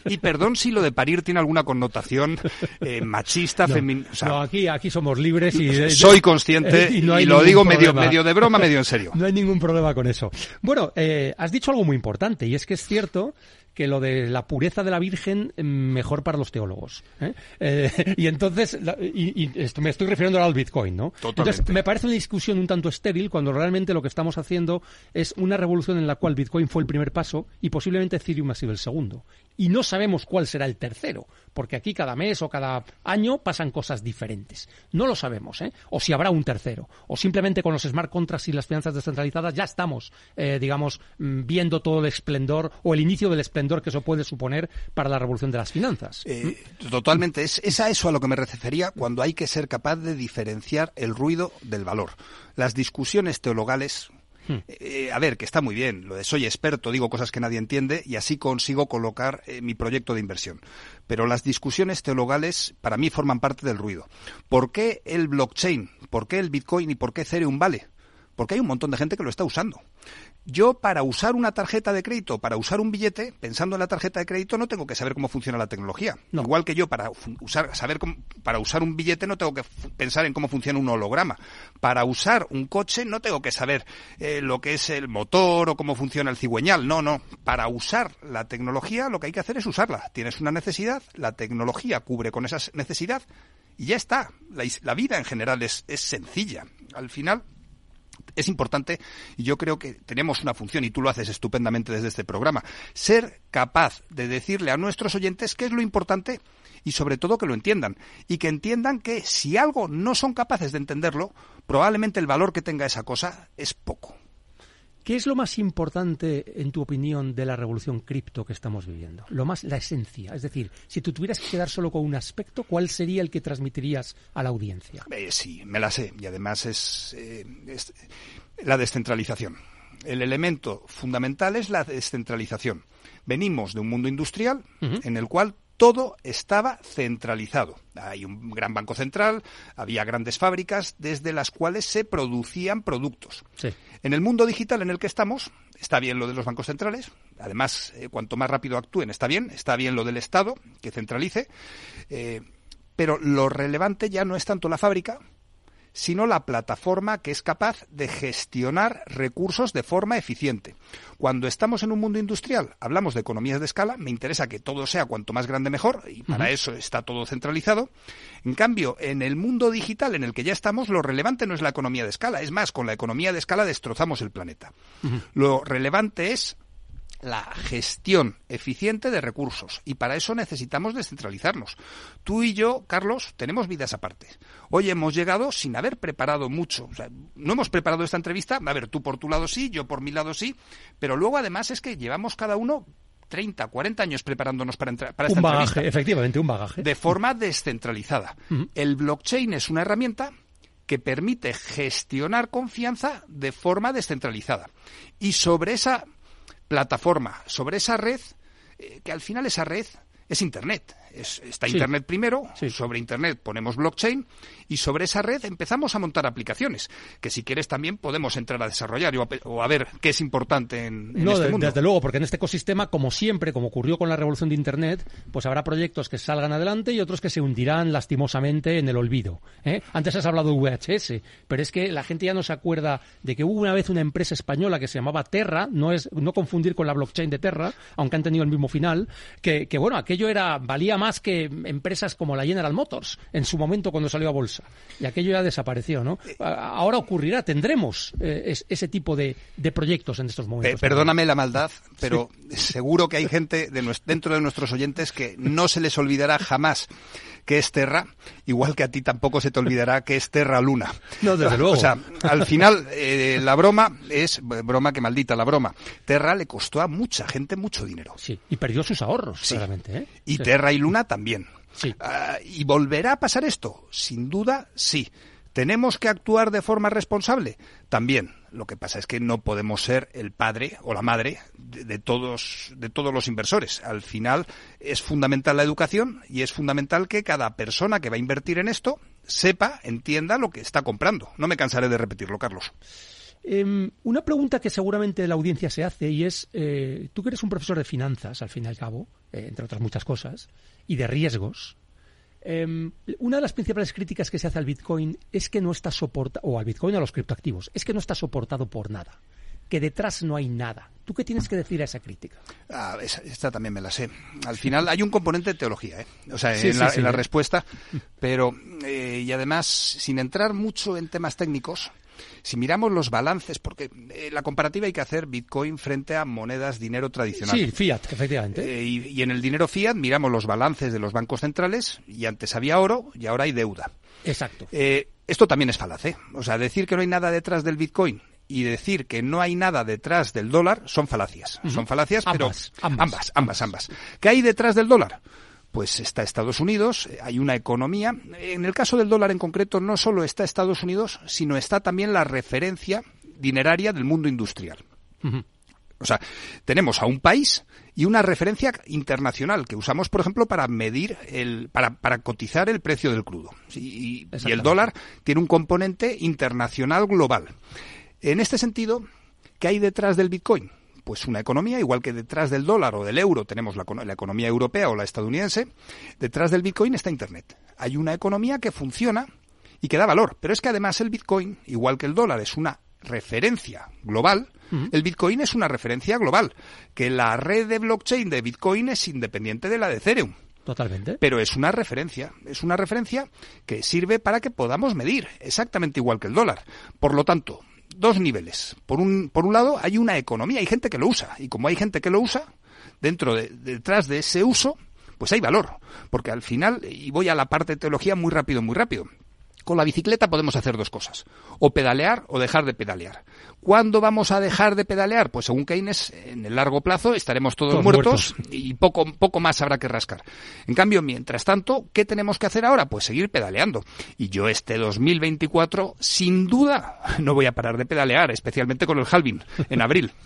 Y perdón si lo de parir tiene alguna connotación eh, machista, No, feminista. no, aquí, aquí somos libres y... Soy consciente y, no lo digo medio, medio de broma, medio en serio. No hay ningún problema con eso. Bueno, eh, has dicho algo muy importante y es que es cierto que lo de la pureza de la Virgen eh, mejor para los teólogos. ¿eh? Eh, y entonces, la- y, y esto me estoy refiriendo ahora al Bitcoin, ¿no? Totalmente. Entonces, me parece una discusión un tanto estéril cuando realmente lo que estamos haciendo es una revolución en la cual Bitcoin fue el primer paso y posiblemente Ethereum ha sido el segundo. Y no sabemos cuál será el tercero, porque aquí cada mes o cada año pasan cosas diferentes. No lo sabemos, ¿eh? O si habrá un tercero. O simplemente con los smart contracts y las finanzas descentralizadas ya estamos, eh, digamos, mm, viendo todo el esplendor o el inicio del esplendor que eso puede suponer para la revolución de las finanzas. Eh, totalmente. Es, es a eso a lo que me refería cuando hay que ser capaz de diferenciar el ruido del valor. Las discusiones teologales. Eh, a ver, que está muy bien, lo de soy experto, digo cosas que nadie entiende y así consigo colocar eh, mi proyecto de inversión. Pero las discusiones teologales para mí forman parte del ruido. ¿Por qué el blockchain? ¿Por qué el Bitcoin y por qué Ethereum vale? Porque hay un montón de gente que lo está usando. Yo para usar una tarjeta de crédito, para usar un billete, pensando en la tarjeta de crédito, no tengo que saber cómo funciona la tecnología. No. Igual que yo para usar, saber cómo- para usar un billete no tengo que pensar en cómo funciona un holograma. Para usar un coche no tengo que saber eh, lo que es el motor o cómo funciona el cigüeñal. No, no. Para usar la tecnología lo que hay que hacer es usarla. Tienes una necesidad, la tecnología cubre con esa necesidad y ya está. La, vida en general es, es sencilla. Al final es importante y yo creo que tenemos una función y tú lo haces estupendamente desde este programa, ser capaz de decirle a nuestros oyentes qué es lo importante y sobre todo que lo entiendan y que entiendan que si algo no son capaces de entenderlo, probablemente el valor que tenga esa cosa es poco. ¿Qué es lo más importante, en tu opinión, de la revolución cripto que estamos viviendo? Lo más, la esencia. Es decir, si tú tuvieras que quedar solo con un aspecto, ¿cuál sería el que transmitirías a la audiencia? Eh, sí, me la sé y además es, eh, es- La descentralización. El elemento fundamental es la descentralización. Venimos de un mundo industrial en el cual todo estaba centralizado. Hay un gran banco central, había grandes fábricas desde las cuales se producían productos. Sí. En el mundo digital en el que estamos, está bien lo de los bancos centrales, además, eh, cuanto más rápido actúen, está bien, está bien lo del Estado, que centralice, eh, pero lo relevante ya no es tanto la fábrica, sino la plataforma que es capaz de gestionar recursos de forma eficiente. Cuando estamos en un mundo industrial, hablamos de economías de escala, me interesa que todo sea cuanto más grande mejor, y para eso está todo centralizado. En cambio, en el mundo digital en el que ya estamos, lo relevante no es la economía de escala, es más, con la economía de escala destrozamos el planeta. Lo relevante es la gestión eficiente de recursos y para eso necesitamos descentralizarnos. Tú y yo, Carlos, tenemos vidas aparte. Hoy hemos llegado sin haber preparado mucho. O sea, no hemos preparado esta entrevista. A ver, tú por tu lado sí, yo por mi lado sí, pero luego además es que llevamos cada uno 30, 40 años preparándonos para, entrar para esta Un bagaje, entrevista efectivamente, un bagaje. de forma descentralizada. El blockchain es una herramienta que permite gestionar confianza de forma descentralizada. Y sobre esa plataforma, sobre esa red, eh, que al final esa red es Internet. Es- está Sí. Internet primero, Sí. sobre Internet ponemos blockchain y sobre esa red empezamos a montar aplicaciones, que si quieres también podemos entrar a desarrollar o a, o a ver qué es importante en, en No, este mundo. desde luego, porque en este ecosistema, como siempre, como ocurrió con la revolución de Internet, pues habrá proyectos que salgan adelante y otros que se hundirán lastimosamente en el olvido. ¿eh? Antes has hablado de VHS, pero es que la gente ya no se acuerda de que hubo una vez una empresa española que se llamaba Terra, no es no confundir con la blockchain de Terra, aunque han tenido el mismo final, que, que, bueno, aquello era valía más que empresas como la General Motors en su momento cuando salió a bolsa. Y aquello ya desapareció, ¿no? Ahora ocurrirá, tendremos eh, es- ese tipo de, de proyectos en estos momentos. perdóname la maldad, pero seguro que hay gente de dentro de nuestros oyentes que no se les olvidará jamás que es Terra, igual que a ti tampoco se te olvidará que es Terra Luna. No, desde luego. O sea, al final eh, la broma es broma que maldita la broma. Terra le costó a mucha gente mucho dinero. Sí, y perdió sus ahorros, Sí. claramente. ¿eh? Y Sí. Terra y Luna también. Sí. Ah, ¿Y volverá a pasar esto? Sin duda, sí. ¿Tenemos que actuar de forma responsable? También. Lo que pasa es que no podemos ser el padre o la madre de, de todos, de todos los inversores. Al final es fundamental la educación y es fundamental que cada persona que va a invertir en esto sepa, entienda lo que está comprando. No me cansaré de repetirlo, Carlos. Em, una pregunta que seguramente la audiencia se hace y es, eh, tú que eres un profesor de finanzas, al fin y al cabo, eh, entre otras muchas cosas, y de riesgos, em, una de las principales críticas que se hace al Bitcoin es que no está soportado, o al Bitcoin o a los criptoactivos, es que no está soportado por nada, que detrás no hay nada. ¿Tú qué tienes que decir a esa crítica? Ah, esa- esta también me la sé. Al final hay un componente de teología, ¿eh? O sea, Sí, en, sí, la, sí. en la respuesta, pero eh, y además sin entrar mucho en temas técnicos, si miramos los balances, porque eh, la comparativa hay que hacer Bitcoin frente a monedas, dinero tradicional. Sí, fiat, efectivamente. Eh, y, y en el dinero fiat miramos los balances de los bancos centrales y antes había oro y ahora hay deuda. Exacto. Eh, esto también es falaz, ¿eh? O sea, decir que no hay nada detrás del Bitcoin y decir que no hay nada detrás del dólar son falacias. Son falacias, pero ambas. ambas, ambas, ambas. ¿Qué hay detrás del dólar? Pues está Estados Unidos, eh, hay una economía. En el caso del dólar en concreto, no solo está Estados Unidos, sino está también la referencia dineraria del mundo industrial. O sea, tenemos a un país y una referencia internacional que usamos, por ejemplo, para medir el, para, para cotizar el precio del crudo. Y- el dólar tiene un componente internacional global. En este sentido, ¿qué hay detrás del Bitcoin? Pues una economía, igual que detrás del dólar o del euro tenemos la, econo- la economía europea o la estadounidense, detrás del Bitcoin está Internet. Hay una economía que funciona y que da valor. Pero es que además el Bitcoin, igual que el dólar, es una referencia global. El Bitcoin es una referencia global. Que la red de blockchain de Bitcoin es independiente de la de Ethereum. Totalmente. Pero es una referencia, es una referencia que sirve para que podamos medir, exactamente igual que el dólar. Por lo tanto, dos niveles. Por un, por un lado, hay una economía, hay gente que lo usa, y como hay gente que lo usa, dentro de, detrás de ese uso, pues hay valor. Porque al final, y voy a la parte de teología muy rápido, muy rápido. Con la bicicleta podemos hacer dos cosas, o pedalear o dejar de pedalear. ¿Cuándo vamos a dejar de pedalear? Pues según Keynes, en el largo plazo estaremos todos, Todos muertos, y poco, poco más habrá que rascar. En cambio, mientras tanto, ¿qué tenemos que hacer ahora? Pues seguir pedaleando. Y yo este 2024, sin duda, no voy a parar de pedalear, especialmente con el halving en abril.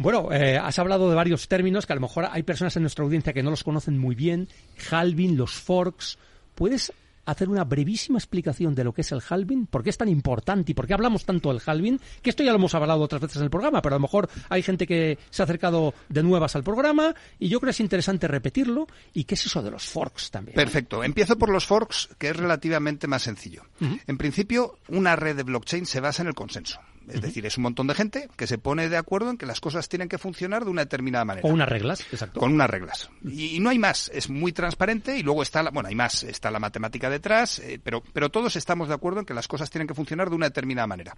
Bueno, eh, has hablado de varios términos que a lo mejor hay personas en nuestra audiencia que no los conocen muy bien. Halving, los forks. ¿Puedes hacer una brevísima explicación de lo que es el halving? ¿Por qué es tan importante y por qué hablamos tanto del halving? Que esto ya lo hemos hablado otras veces en el programa, pero a lo mejor hay gente que se ha acercado de nuevas al programa y yo creo que es interesante repetirlo. ¿Y qué es eso de los forks también? Perfecto. Empiezo por los forks, que es relativamente más sencillo. En principio, una red de blockchain se basa en el consenso. Es decir, es un montón de gente que se pone de acuerdo en que las cosas tienen que funcionar de una determinada manera. O unas reglas, exacto. Con unas reglas. Y, y no hay más. Es muy transparente y luego está la, bueno, hay más. Está la matemática detrás, eh, pero, pero todos estamos de acuerdo en que las cosas tienen que funcionar de una determinada manera.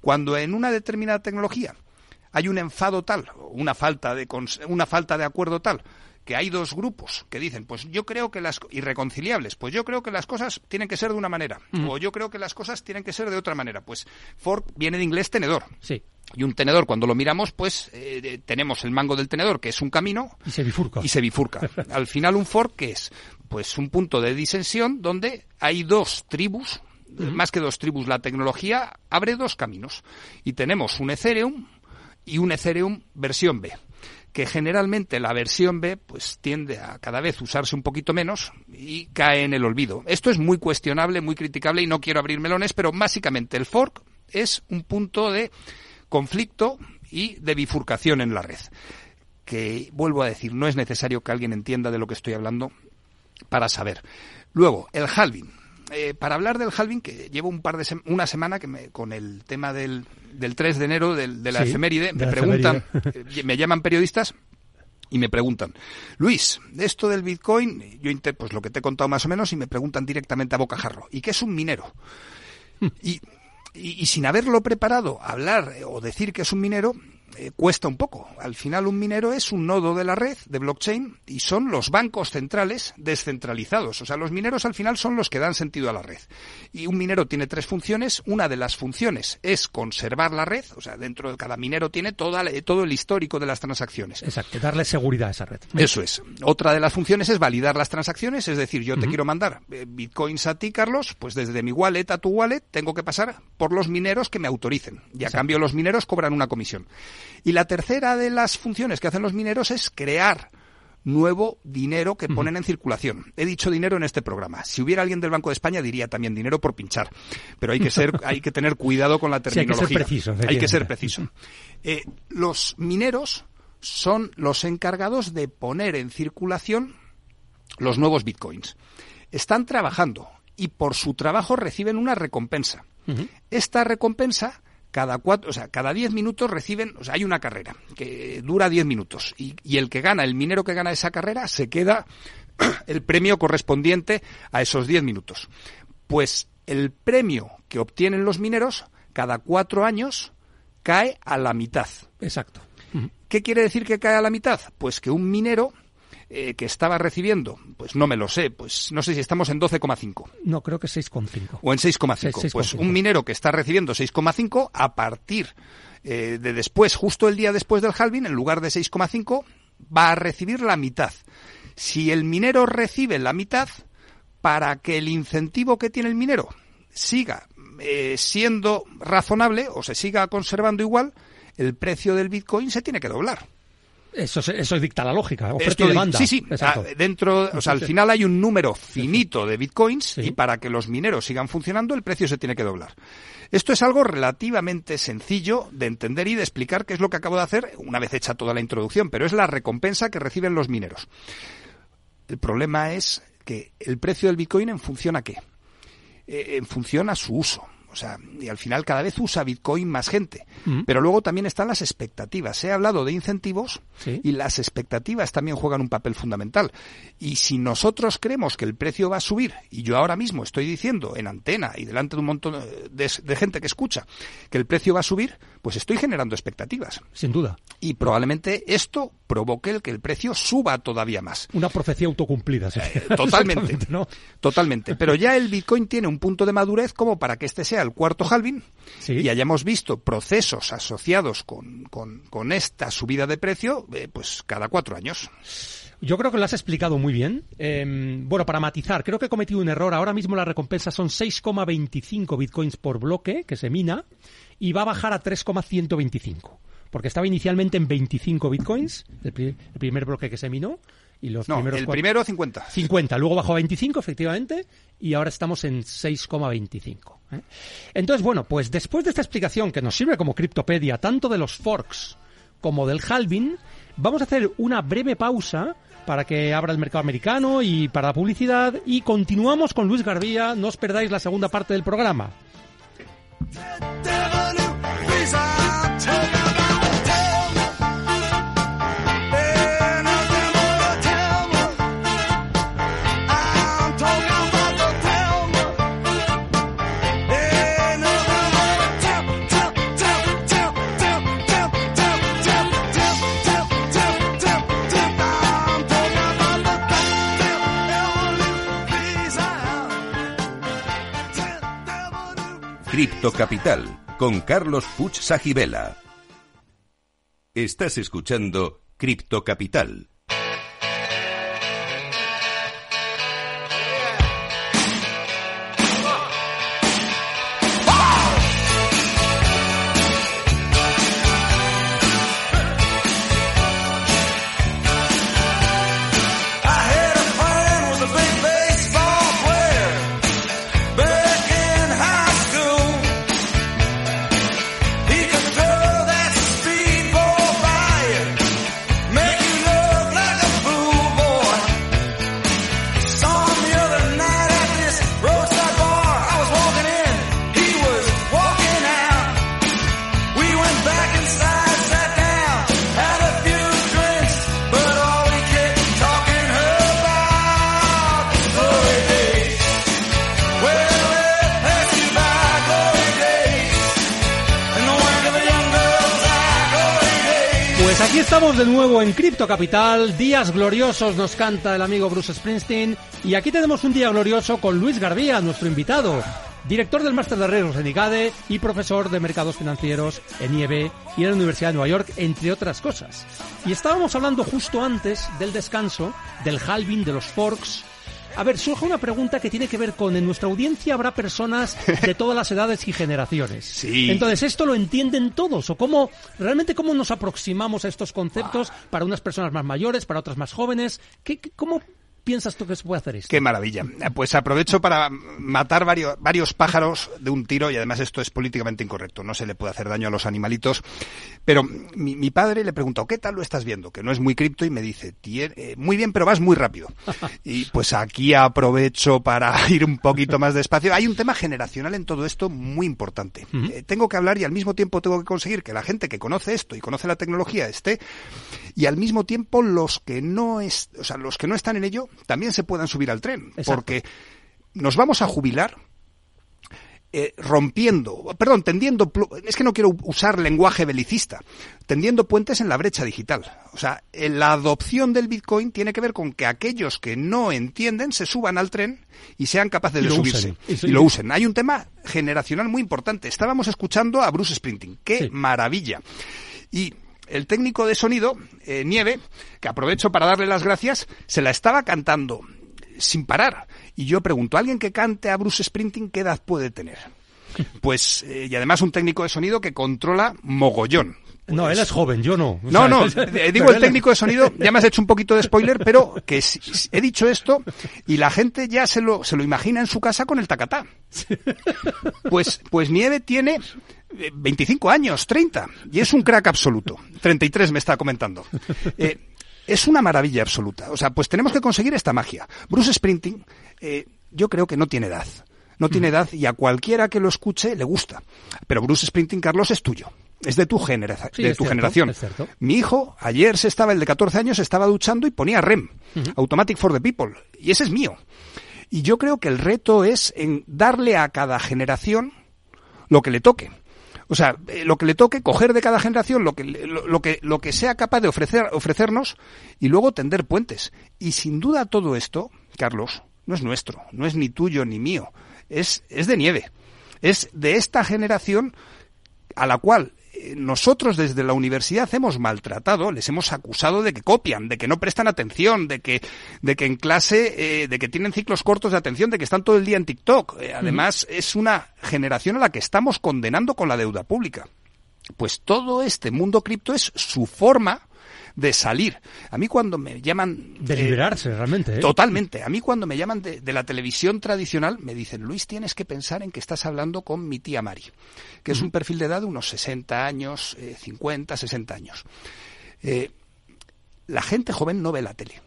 Cuando en una determinada tecnología hay un enfado tal, una falta de, una falta de acuerdo tal, que hay dos grupos que dicen, pues yo creo que las irreconciliables, pues yo creo que las cosas tienen que ser de una manera, o yo creo que las cosas tienen que ser de otra manera. Pues fork viene de inglés tenedor. Sí. Y un tenedor, cuando lo miramos, pues eh, tenemos el mango del tenedor, que es un camino, Y se bifurca. y se bifurca. Al final un fork ¿qué es pues un punto de disensión donde hay dos tribus, más que dos tribus, la tecnología abre dos caminos y tenemos un Ethereum y un Ethereum versión B que generalmente la versión B pues tiende a cada vez usarse un poquito menos y cae en el olvido. Esto es muy cuestionable, muy criticable y no quiero abrir melones, pero básicamente el fork es un punto de conflicto y de bifurcación en la red. Que vuelvo a decir, no es necesario que alguien entienda de lo que estoy hablando para saber. Luego, el halving. Eh, para hablar del halving, que llevo un par de sem- una semana que me, con el tema del, del 3 de enero, del- de la Sí, efeméride, de me la preguntan, eh, me llaman periodistas y me preguntan, Luis, esto del Bitcoin, yo pues lo que te he contado más o menos y me preguntan directamente a bocajarro, ¿y qué es un minero? Y, y- y sin haberlo preparado, hablar eh, o decir que es un minero eh, cuesta un poco. Al final un minero es un nodo de la red de blockchain y son los bancos centrales descentralizados. O sea, los mineros al final son los que dan sentido a la red. Y un minero tiene tres funciones. Una de las funciones es conservar la red. O sea, dentro de cada minero tiene toda, todo el histórico de las transacciones. Exacto, darle seguridad a esa red. Eso es. Otra de las funciones es validar las transacciones, es decir, yo te quiero mandar eh, bitcoins a ti, Carlos, pues desde mi wallet a tu wallet tengo que pasar por los mineros que me autoricen. Y a cambio los mineros cobran una comisión. Y la tercera de las funciones que hacen los mineros es crear nuevo dinero que ponen en circulación. He dicho dinero en este programa. Si hubiera alguien del Banco de España diría también dinero por pinchar. Pero hay que ser, hay que tener cuidado con la Sí, hay que ser terminología. preciso, Hay que ser preciso. Eh, los mineros son los encargados de poner en circulación los nuevos bitcoins. Están trabajando y por su trabajo reciben una recompensa. Esta recompensa cada cuatro, o sea, cada diez minutos reciben, o sea, hay una carrera que dura diez minutos y, y el que gana, el minero que gana esa carrera, se queda el premio correspondiente a esos diez minutos. Pues el premio que obtienen los mineros cada cuatro años cae a la mitad. Exacto. ¿Qué quiere decir que cae a la mitad? Pues que un minero eh, que estaba recibiendo, pues no me lo sé, pues no sé si estamos en 12,5 No, creo que 6,5. o en 6,5. Seis- Pues 6,5. un minero que está recibiendo 6,5 a partir eh, de después, justo el día después del halving, en lugar de 6,5, va a recibir la mitad. Si el minero recibe la mitad, para que el incentivo que tiene el minero siga eh, siendo razonable o se siga conservando igual, el precio del Bitcoin se tiene que doblar. Eso, eso dicta la lógica, oferta Esto y demanda. Sí, sí. Exacto. Dentro, o sea, al final hay un número finito de bitcoins Sí. y para que los mineros sigan funcionando el precio se tiene que doblar. Esto es algo relativamente sencillo de entender y de explicar qué es lo que acabo de hacer una vez hecha toda la introducción, pero es la recompensa que reciben los mineros. El problema es que el precio del bitcoin en función a qué? Eh, en función a su uso. O sea, y al final cada vez usa Bitcoin más gente. Mm. Pero luego también están las expectativas. He hablado de incentivos Sí. y las expectativas también juegan un papel fundamental. Y si nosotros creemos que el precio va a subir, y yo ahora mismo estoy diciendo en antena y delante de un montón de, de gente que escucha que el precio va a subir, pues estoy generando expectativas. Sin duda. Y probablemente esto provoque el que el precio suba todavía más. Una profecía autocumplida. sí. Eh, Totalmente. ¿no? Totalmente. Pero ya el Bitcoin tiene un punto de madurez como para que este sea el cuarto halving Sí. y hayamos visto procesos asociados con, con- con esta subida de precio eh, pues cada cuatro años. Yo creo que lo has explicado muy bien. Eh, bueno, para matizar, creo que he cometido un error. Ahora mismo la recompensa son 6,25 bitcoins por bloque que se mina y va a bajar a 3,125. Porque estaba inicialmente en 25 bitcoins, el, pri- el primer bloque que se minó. Y los No, primeros el primero 50. 50, luego bajó a 25, efectivamente, y ahora estamos en 6,25. ¿eh? Entonces, bueno, pues después de esta explicación que nos sirve como criptopedia, tanto de los forks como del halving, vamos a hacer una breve pausa para que abra el mercado americano y para la publicidad, y continuamos con Luis Garbía, no os perdáis la segunda parte del programa. Dead, Cripto Capital con Carlos Puch Sajibela. Estás escuchando Cripto Capital. De nuevo en Cripto Capital. Días gloriosos nos canta el amigo Bruce Springsteen. Y aquí tenemos un día glorioso con Luis Garbía, nuestro invitado. Director del Máster de Riesgos en IGADE y profesor de mercados financieros en IEB y en la Universidad de Nueva York, entre otras cosas. Y estábamos hablando justo antes del descanso, del halving, de los forks. A ver, surge una pregunta que tiene que ver con, en nuestra audiencia habrá personas de todas las edades y generaciones. Sí. Entonces, ¿esto lo entienden todos? ¿O cómo, realmente cómo nos aproximamos a estos conceptos para unas personas más mayores, para otras más jóvenes? ¿Qué, qué- ¿Cómo piensas tú que se puede hacer esto? Qué maravilla. Pues aprovecho para matar varios, varios pájaros de un tiro y además esto es políticamente incorrecto. No se le puede hacer daño a los animalitos. Pero mi, mi padre le preguntó, ¿qué tal lo estás viendo? Que no es muy cripto y me dice, "Tie- eh, muy bien, pero vas muy rápido. Y pues aquí aprovecho para ir un poquito más despacio. Hay un tema generacional en todo esto muy importante. Eh, tengo que hablar y al mismo tiempo tengo que conseguir que la gente que conoce esto y conoce la tecnología esté y al mismo tiempo los que no es, o sea, los que no están en ello también se puedan subir al tren, Exacto. porque nos vamos a jubilar eh, rompiendo, perdón, tendiendo, es que no quiero usar lenguaje belicista, tendiendo puentes en la brecha digital. O sea, eh, la adopción del Bitcoin tiene que ver con que aquellos que no entienden se suban al tren y sean capaces Y de subirse usen. Y lo usen. Hay un tema generacional muy importante. Estábamos escuchando a Bruce Sprinting. ¡Qué Sí. maravilla! Y el técnico de sonido, eh, Nieve, que aprovecho para darle las gracias, se la estaba cantando sin parar. Y yo pregunto, ¿alguien que cante a Bruce Sprinting qué edad puede tener? Pues, eh, y además un técnico de sonido que controla mogollón. No, Pues- él es joven, yo no. O no, sea, no, es- eh, digo el técnico de sonido, ya me has hecho un poquito de spoiler, pero que si- si- he dicho esto y la gente ya se lo, se lo imagina en su casa con el tacatá. Pues, pues Nieve tiene eh, 25 años, 30, y es un crack absoluto. 33 me está comentando. Eh, es una maravilla absoluta. O sea, pues tenemos que conseguir esta magia. Bruce Sprinting, eh, yo creo que no tiene edad. No tiene edad y a cualquiera que lo escuche le gusta. Pero Bruce Sprinting, Carlos, es tuyo. Es de tu, genera- Sí, de tu cierto, generación. es cierto. Mi hijo, ayer se estaba, el de 14 años, estaba duchando y ponía REM, Automatic for the People, y ese es mío. Y yo creo que el reto es en darle a cada generación lo que le toque. O sea, eh, lo que le toque, coger de cada generación lo que, lo, lo que, lo que sea capaz de ofrecer, ofrecernos y luego tender puentes. Y sin duda todo esto, Carlos, no es nuestro, no es ni tuyo ni mío, es, es de nieve. Es de esta generación a la cual eh, nosotros desde la universidad hemos maltratado, les hemos acusado de que copian, de que no prestan atención, de que, de que en clase, eh, de que tienen ciclos cortos de atención, de que están todo el día en TikTok. Eh, además, es una generación a la que estamos condenando con la deuda pública. Pues todo este mundo cripto es su forma de salir. A mí cuando me llaman... De eh, liberarse, realmente. ¿eh? Totalmente. A mí cuando me llaman de, de la televisión tradicional me dicen, Luis, tienes que pensar en que estás hablando con mi tía Mari, que es un perfil de edad de unos 60 años, eh, 50, 60 años. Eh, la gente joven no ve la tele.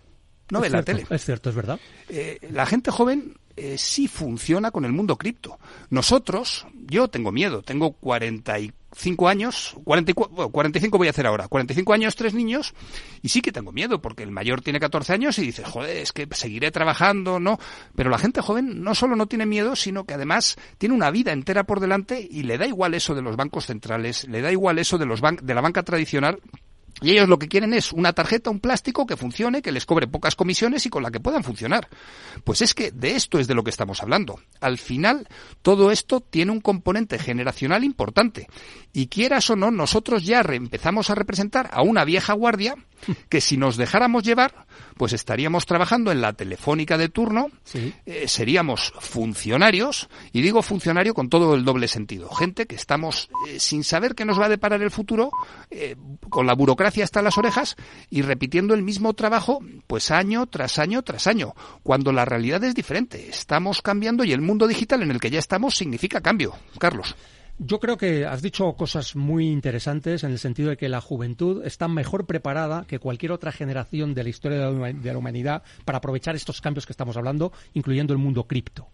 No Es ve la tele. Es cierto, es verdad. Eh, la gente joven eh, sí funciona con el mundo cripto. Nosotros, yo tengo miedo, tengo 45 años, 44, bueno, 45 voy a hacer ahora, 45 años, tres niños, y sí que tengo miedo, porque el mayor tiene 14 años y dice, joder, es que seguiré trabajando, ¿no? Pero la gente joven no solo no tiene miedo, sino que además tiene una vida entera por delante y le da igual eso de los bancos centrales, le da igual eso de, los ban- de la banca tradicional, y ellos lo que quieren es una tarjeta, un plástico que funcione, que les cobre pocas comisiones y con la que puedan funcionar. Pues es que de esto es de lo que estamos hablando. Al final, todo esto tiene un componente generacional importante. Y quieras o no, nosotros ya empezamos a representar a una vieja guardia que si nos dejáramos llevar, pues estaríamos trabajando en la telefónica de turno, Sí. eh, seríamos funcionarios, y digo funcionario con todo el doble sentido, gente que estamos eh, sin saber qué nos va a deparar el futuro, eh, con la burocracia hasta las orejas y repitiendo el mismo trabajo, pues año tras año tras año, cuando la realidad es diferente. Estamos cambiando y el mundo digital en el que ya estamos significa cambio. Carlos. Yo creo que has dicho cosas muy interesantes en el sentido de que la juventud está mejor preparada que cualquier otra generación de la historia de la humanidad para aprovechar estos cambios que estamos hablando, incluyendo el mundo cripto.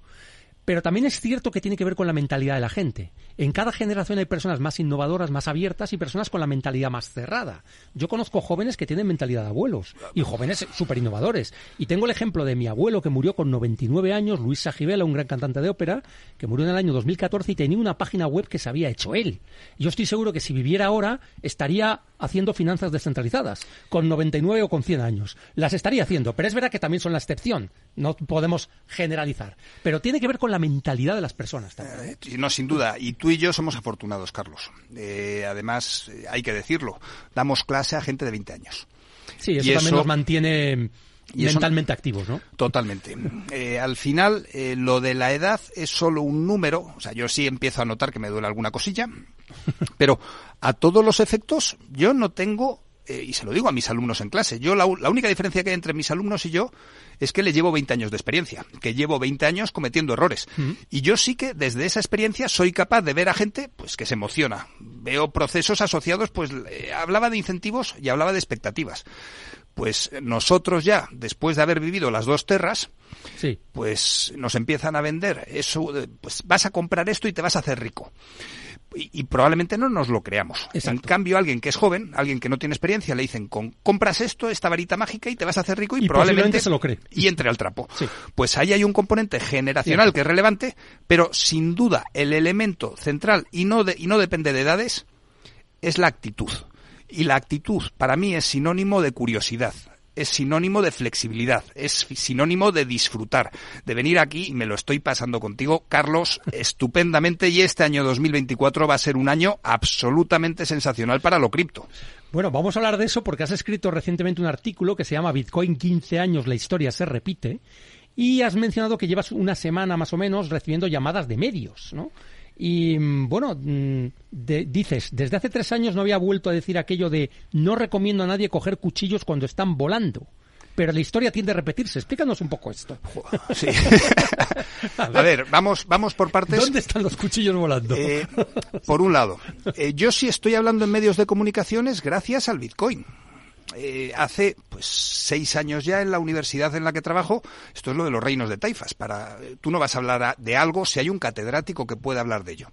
Pero también es cierto que tiene que ver con la mentalidad de la gente. En cada generación hay personas más innovadoras, más abiertas y personas con la mentalidad más cerrada. Yo conozco jóvenes que tienen mentalidad de abuelos y jóvenes súper innovadores. Y tengo el ejemplo de mi abuelo que murió con 99 años, Luis Sajibela, un gran cantante de ópera, que murió en el año 2014 y tenía una página web que se había hecho él. Yo estoy seguro que si viviera ahora estaría haciendo finanzas descentralizadas, con 99 o con 100 años. Las estaría haciendo, pero es verdad que también son la excepción. No podemos generalizar. Pero tiene que ver con la mentalidad de las personas también. Eh, No, sin duda. Y tú y yo somos afortunados, Carlos. Eh, además, eh, hay que decirlo, damos clase a gente de 20 años. Sí, eso y también eso- nos mantiene y eso- mentalmente activos, ¿no? Totalmente. Eh, al final, eh, lo de la edad es solo un número. O sea, yo sí empiezo a notar que me duele alguna cosilla. Pero a todos los efectos, yo no tengo, eh, y se lo digo a mis alumnos en clase, yo la, la única diferencia que hay entre mis alumnos y yo es que les llevo 20 años de experiencia, que llevo 20 años cometiendo errores. Y yo sí que desde esa experiencia soy capaz de ver a gente pues que se emociona. Veo procesos asociados, pues eh, hablaba de incentivos y hablaba de expectativas. Pues nosotros ya, después de haber vivido las dos terras, Sí. pues nos empiezan a vender eso, pues vas a comprar esto y te vas a hacer rico. Y, y probablemente no nos lo creamos. En cambio, alguien que es joven, alguien que no tiene experiencia, le dicen, con, compras esto, esta varita mágica y te vas a hacer rico y, Y probablemente se lo cree. y entre al trapo. Sí. Pues ahí hay un componente generacional que es relevante, pero sin duda el elemento central y no, de- y no depende de edades es la actitud. Y la actitud para mí es sinónimo de curiosidad, es sinónimo de flexibilidad, es sinónimo de disfrutar, de venir aquí y me lo estoy pasando contigo, Carlos, estupendamente y este año 2024 va a ser un año absolutamente sensacional para lo cripto. Bueno, vamos a hablar de eso porque has escrito recientemente un artículo que se llama Bitcoin 15 años, la historia se repite. Y has mencionado que llevas una semana más o menos recibiendo llamadas de medios, ¿no? Y mm, bueno, mm, de- dices, desde hace tres años no había vuelto a decir aquello de no recomiendo a nadie coger cuchillos cuando están volando. Pero la historia tiende a repetirse. Explícanos un poco esto. Sí. a ver, vamos, vamos por partes. ¿Dónde están los cuchillos volando? Eh, por un lado, eh, yo sí estoy hablando en medios de comunicaciones gracias al Bitcoin. Eh, hace pues seis años ya en la universidad en la que trabajo, esto es lo de los reinos de taifas. Para, tú no vas a hablar a- de algo si hay un catedrático que pueda hablar de ello.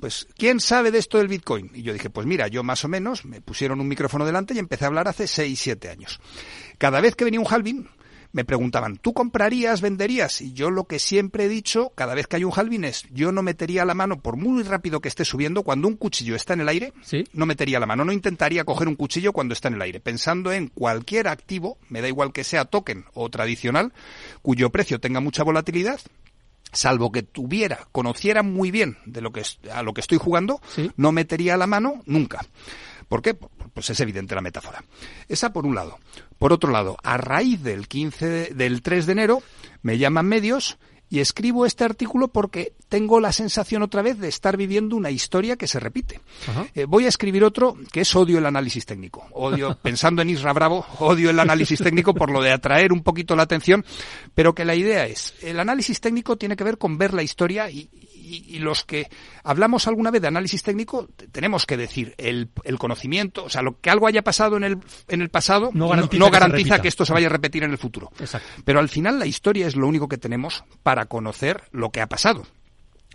Pues, ¿quién sabe de esto del Bitcoin? Y yo dije, pues mira, yo más o menos, me pusieron un micrófono delante y empecé a hablar hace seis, siete años. Cada vez que venía un halving, me preguntaban, ¿tú comprarías, venderías? Y yo lo que siempre he dicho, cada vez que hay un halving es, yo no metería la mano, por muy rápido que esté subiendo, cuando un cuchillo está en el aire, Sí. no metería la mano, no intentaría coger un cuchillo cuando está en el aire, pensando en cualquier activo, me da igual que sea token o tradicional, cuyo precio tenga mucha volatilidad, salvo que tuviera, conociera muy bien de lo que a lo que estoy jugando, Sí. no metería la mano nunca. ¿Por qué? Pues es evidente la metáfora. Esa por un lado. Por otro lado, a raíz del 15 de- del 3 de enero me llaman medios y escribo este artículo porque tengo la sensación otra vez de estar viviendo una historia que se repite. Eh, voy a escribir otro que es odio el análisis técnico. Odio, pensando en Isra Bravo, odio el análisis técnico por lo de atraer un poquito la atención, pero que la idea es, el análisis técnico tiene que ver con ver la historia y, y- y los que hablamos alguna vez de análisis técnico tenemos que decir el, el conocimiento, o sea, lo que algo haya pasado en el, en el pasado No garantiza no que garantiza repita. que esto se vaya a repetir en el futuro. Exacto. Pero al final la historia es lo único que tenemos para conocer lo que ha pasado.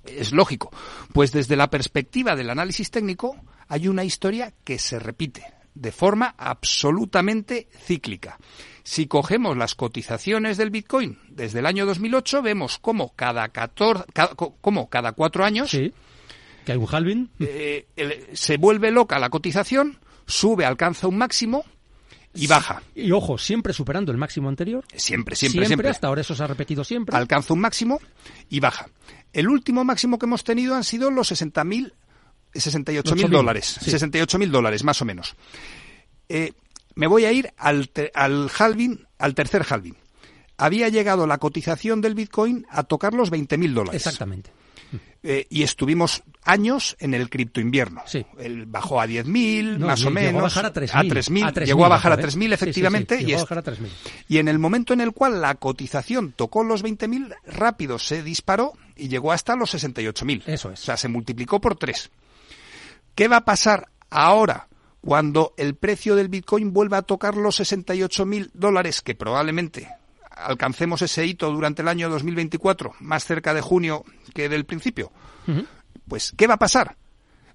Es lógico. Pues desde la perspectiva del análisis técnico hay una historia que se repite de forma absolutamente cíclica. Si cogemos las cotizaciones del Bitcoin desde el año 2008, vemos cómo cada, 14, ca- co- cómo cada cuatro años Sí. Que hay un halving. eh, se vuelve loca la cotización, sube, alcanza un máximo y baja. Y ojo, siempre superando el máximo anterior. Siempre, siempre, siempre. Hasta ahora eso se ha repetido siempre. alcanza un máximo y baja. El último máximo que hemos tenido han sido los 60.000, 68.000 8.000, dólares. sí. 68.000 dólares, más o menos. Eh, me voy a ir al, te- al halving, al tercer halving. Había llegado la cotización del Bitcoin a tocar los 20.000 dólares. Exactamente. Eh, y estuvimos años en el cripto invierno. Sí. El bajó a 10.000, No, más o llegó menos. a bajar a 3.000. A 3.000, A 3.000 llegó a bajar a bajó, ¿eh? 3.000, Sí, sí, sí, efectivamente. llegó y, bajar a 3.000. y en el momento en el cual la cotización tocó los 20.000, rápido se disparó y llegó hasta los 68.000. Eso es. O sea, se multiplicó por tres. ¿Qué va a pasar ahora cuando el precio del Bitcoin vuelva a tocar los 68.000 dólares, que probablemente alcancemos ese hito durante el año 2024, más cerca de junio que del principio? Pues, ¿qué va a pasar?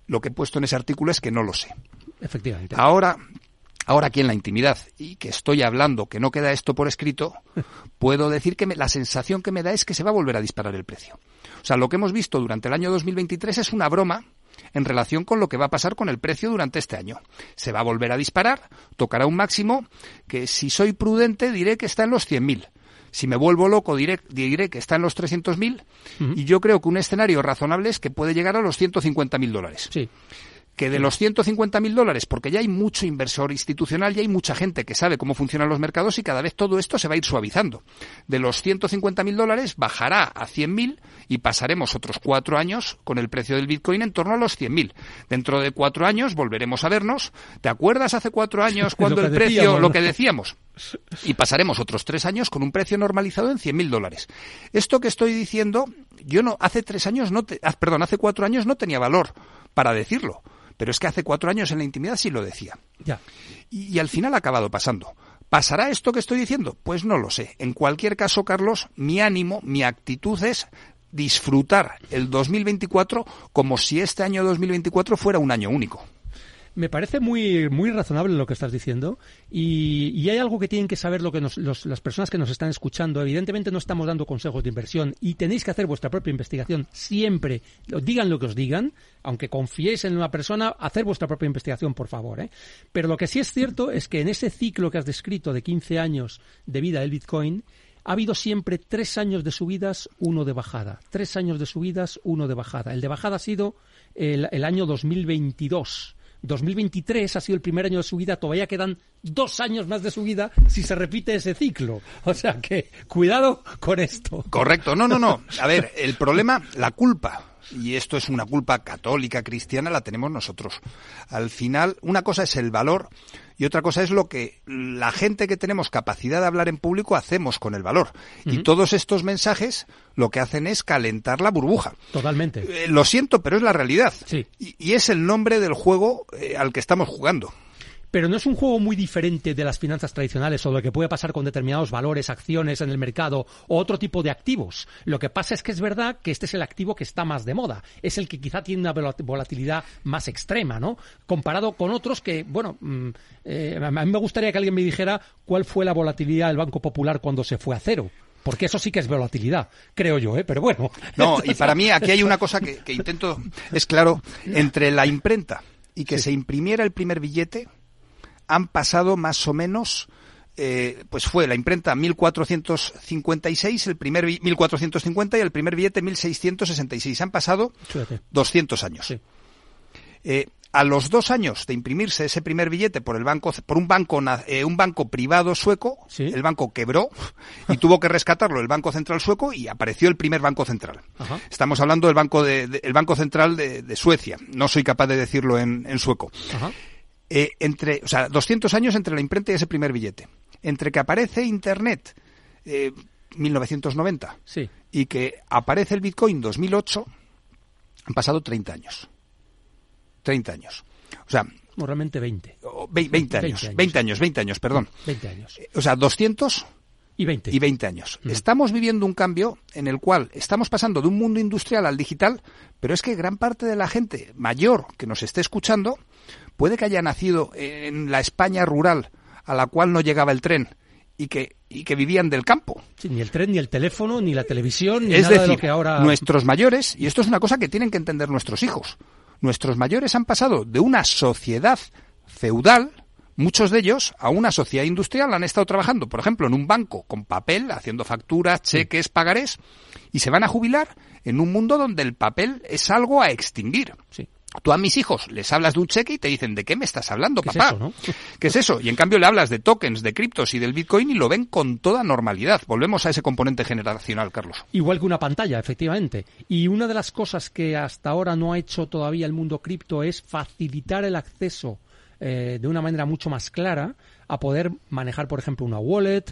Lo que he puesto en ese artículo es que no lo sé. Efectivamente. Ahora, ahora aquí en la intimidad y que estoy hablando, que no queda esto por escrito, puedo decir que me- la sensación que me da es que se va a volver a disparar el precio. O sea, lo que hemos visto durante el año 2023 es una broma en relación con lo que va a pasar con el precio durante este año. Se va a volver a disparar, tocará un máximo que si soy prudente diré que está en los 100.000. Si me vuelvo loco diré, diré que está en los 300.000 y yo creo que un escenario razonable es que puede llegar a los 150.000 dólares Sí. Que de los 150.000 dólares, porque ya hay mucho inversor institucional, ya hay mucha gente que sabe cómo funcionan los mercados y cada vez todo esto se va a ir suavizando. De los 150.000 dólares bajará a 100.000 y pasaremos otros cuatro años con el precio del Bitcoin en torno a los 100.000. Dentro de cuatro años volveremos a vernos. ¿Te acuerdas hace cuatro años cuando el precio, decíamos, lo que decíamos? Y pasaremos otros tres años con un precio normalizado en 100.000 dólares. Esto que estoy diciendo, yo no, hace tres años no, te- ah, perdón, hace cuatro años no tenía valor para decirlo. Pero es que hace cuatro años en la intimidad sí lo decía. Ya. Y, y al final ha acabado pasando. ¿Pasará esto que estoy diciendo? Pues no lo sé. En cualquier caso, Carlos, mi ánimo, mi actitud es disfrutar el 2024 como si este año 2024 fuera un año único. Me parece muy, muy razonable lo que estás diciendo y, y hay algo que tienen que saber lo que nos- los- las personas que nos están escuchando. Evidentemente no estamos dando consejos de inversión y tenéis que hacer vuestra propia investigación siempre. Digan lo que os digan, aunque confiéis en una persona, hacer vuestra propia investigación, por favor. ¿eh? Pero lo que sí es cierto es que en ese ciclo que has descrito de 15 años de vida del Bitcoin, ha habido siempre tres años de subidas, uno de bajada. Tres años de subidas, uno de bajada. El de bajada ha sido el, el año 2022. 2023 ha sido el primer año de subida, todavía quedan dos años más de subida si se repite ese ciclo. O sea que cuidado con esto. Correcto. No, no, no. A ver, el problema, la culpa, y esto es una culpa católica, cristiana, la tenemos nosotros. Al final, una cosa es el valor y otra cosa es lo que la gente que tenemos capacidad de hablar en público hacemos con el valor. Y todos estos mensajes lo que hacen es calentar la burbuja. Totalmente. Eh, lo siento, pero es la realidad. Sí. Y, y es el nombre del juego eh, al que estamos jugando. Pero no es un juego muy diferente de las finanzas tradicionales o lo que puede pasar con determinados valores, acciones en el mercado o otro tipo de activos. Lo que pasa es que es verdad que este es el activo que está más de moda, es el que quizá tiene una volat- volatilidad más extrema, ¿no? Comparado con otros que, bueno, mm, eh, a mí me gustaría que alguien me dijera cuál fue la volatilidad del Banco Popular cuando se fue a cero. Porque eso sí que es volatilidad, creo yo, ¿eh? Pero bueno. No, y para mí aquí hay una cosa que, que intento, es claro, entre la imprenta y que se imprimiera el primer billete, han pasado más o menos, eh, pues fue la imprenta 1456, el primer bi- 1450 y el primer billete 1666. Han pasado Fíjate. 200 años. Sí. Eh, a los dos años de imprimirse ese primer billete por el banco, por un banco, eh, un banco privado sueco, Sí. el banco quebró y tuvo que rescatarlo el Banco Central sueco y apareció el primer banco central. Ajá. Estamos hablando del banco de, de- el banco central de, de Suecia. No soy capaz de decirlo en, en sueco. Ajá. Eh, entre, o sea, 200 años entre la imprenta y ese primer billete. Entre que aparece Internet, eh, 1990, Sí. y que aparece el Bitcoin 2008, han pasado 30 años. 30 años. O sea, No, realmente 20. o vei- 20 años. 20 años. 20 años, 20 años, perdón. 20 años. O sea, 200 Y 20. y 20 años. Estamos viviendo un cambio en el cual estamos pasando de un mundo industrial al digital, pero es que gran parte de la gente mayor que nos esté escuchando puede que haya nacido en la España rural a la cual no llegaba el tren y que, y que vivían del campo. Sí, ni el tren, ni el teléfono, ni la televisión, ni es nada de decir, lo que ahora... nuestros mayores, y esto es una cosa que tienen que entender nuestros hijos, nuestros mayores han pasado de una sociedad feudal, muchos de ellos, a una sociedad industrial, han estado trabajando, por ejemplo, en un banco con papel, haciendo facturas, cheques, pagarés, y se van a jubilar en un mundo donde el papel es algo a extinguir. Sí. Tú a mis hijos les hablas de un cheque y te dicen, ¿de qué me estás hablando, ¿Qué es papá? eso, no? ¿Qué es eso? Y en cambio le hablas de tokens, de criptos y del Bitcoin y lo ven con toda normalidad. Volvemos a ese componente generacional, Carlos. Igual que una pantalla, efectivamente. Y una de las cosas que hasta ahora no ha hecho todavía el mundo cripto es facilitar el acceso eh, de una manera mucho más clara a poder manejar, por ejemplo, una wallet,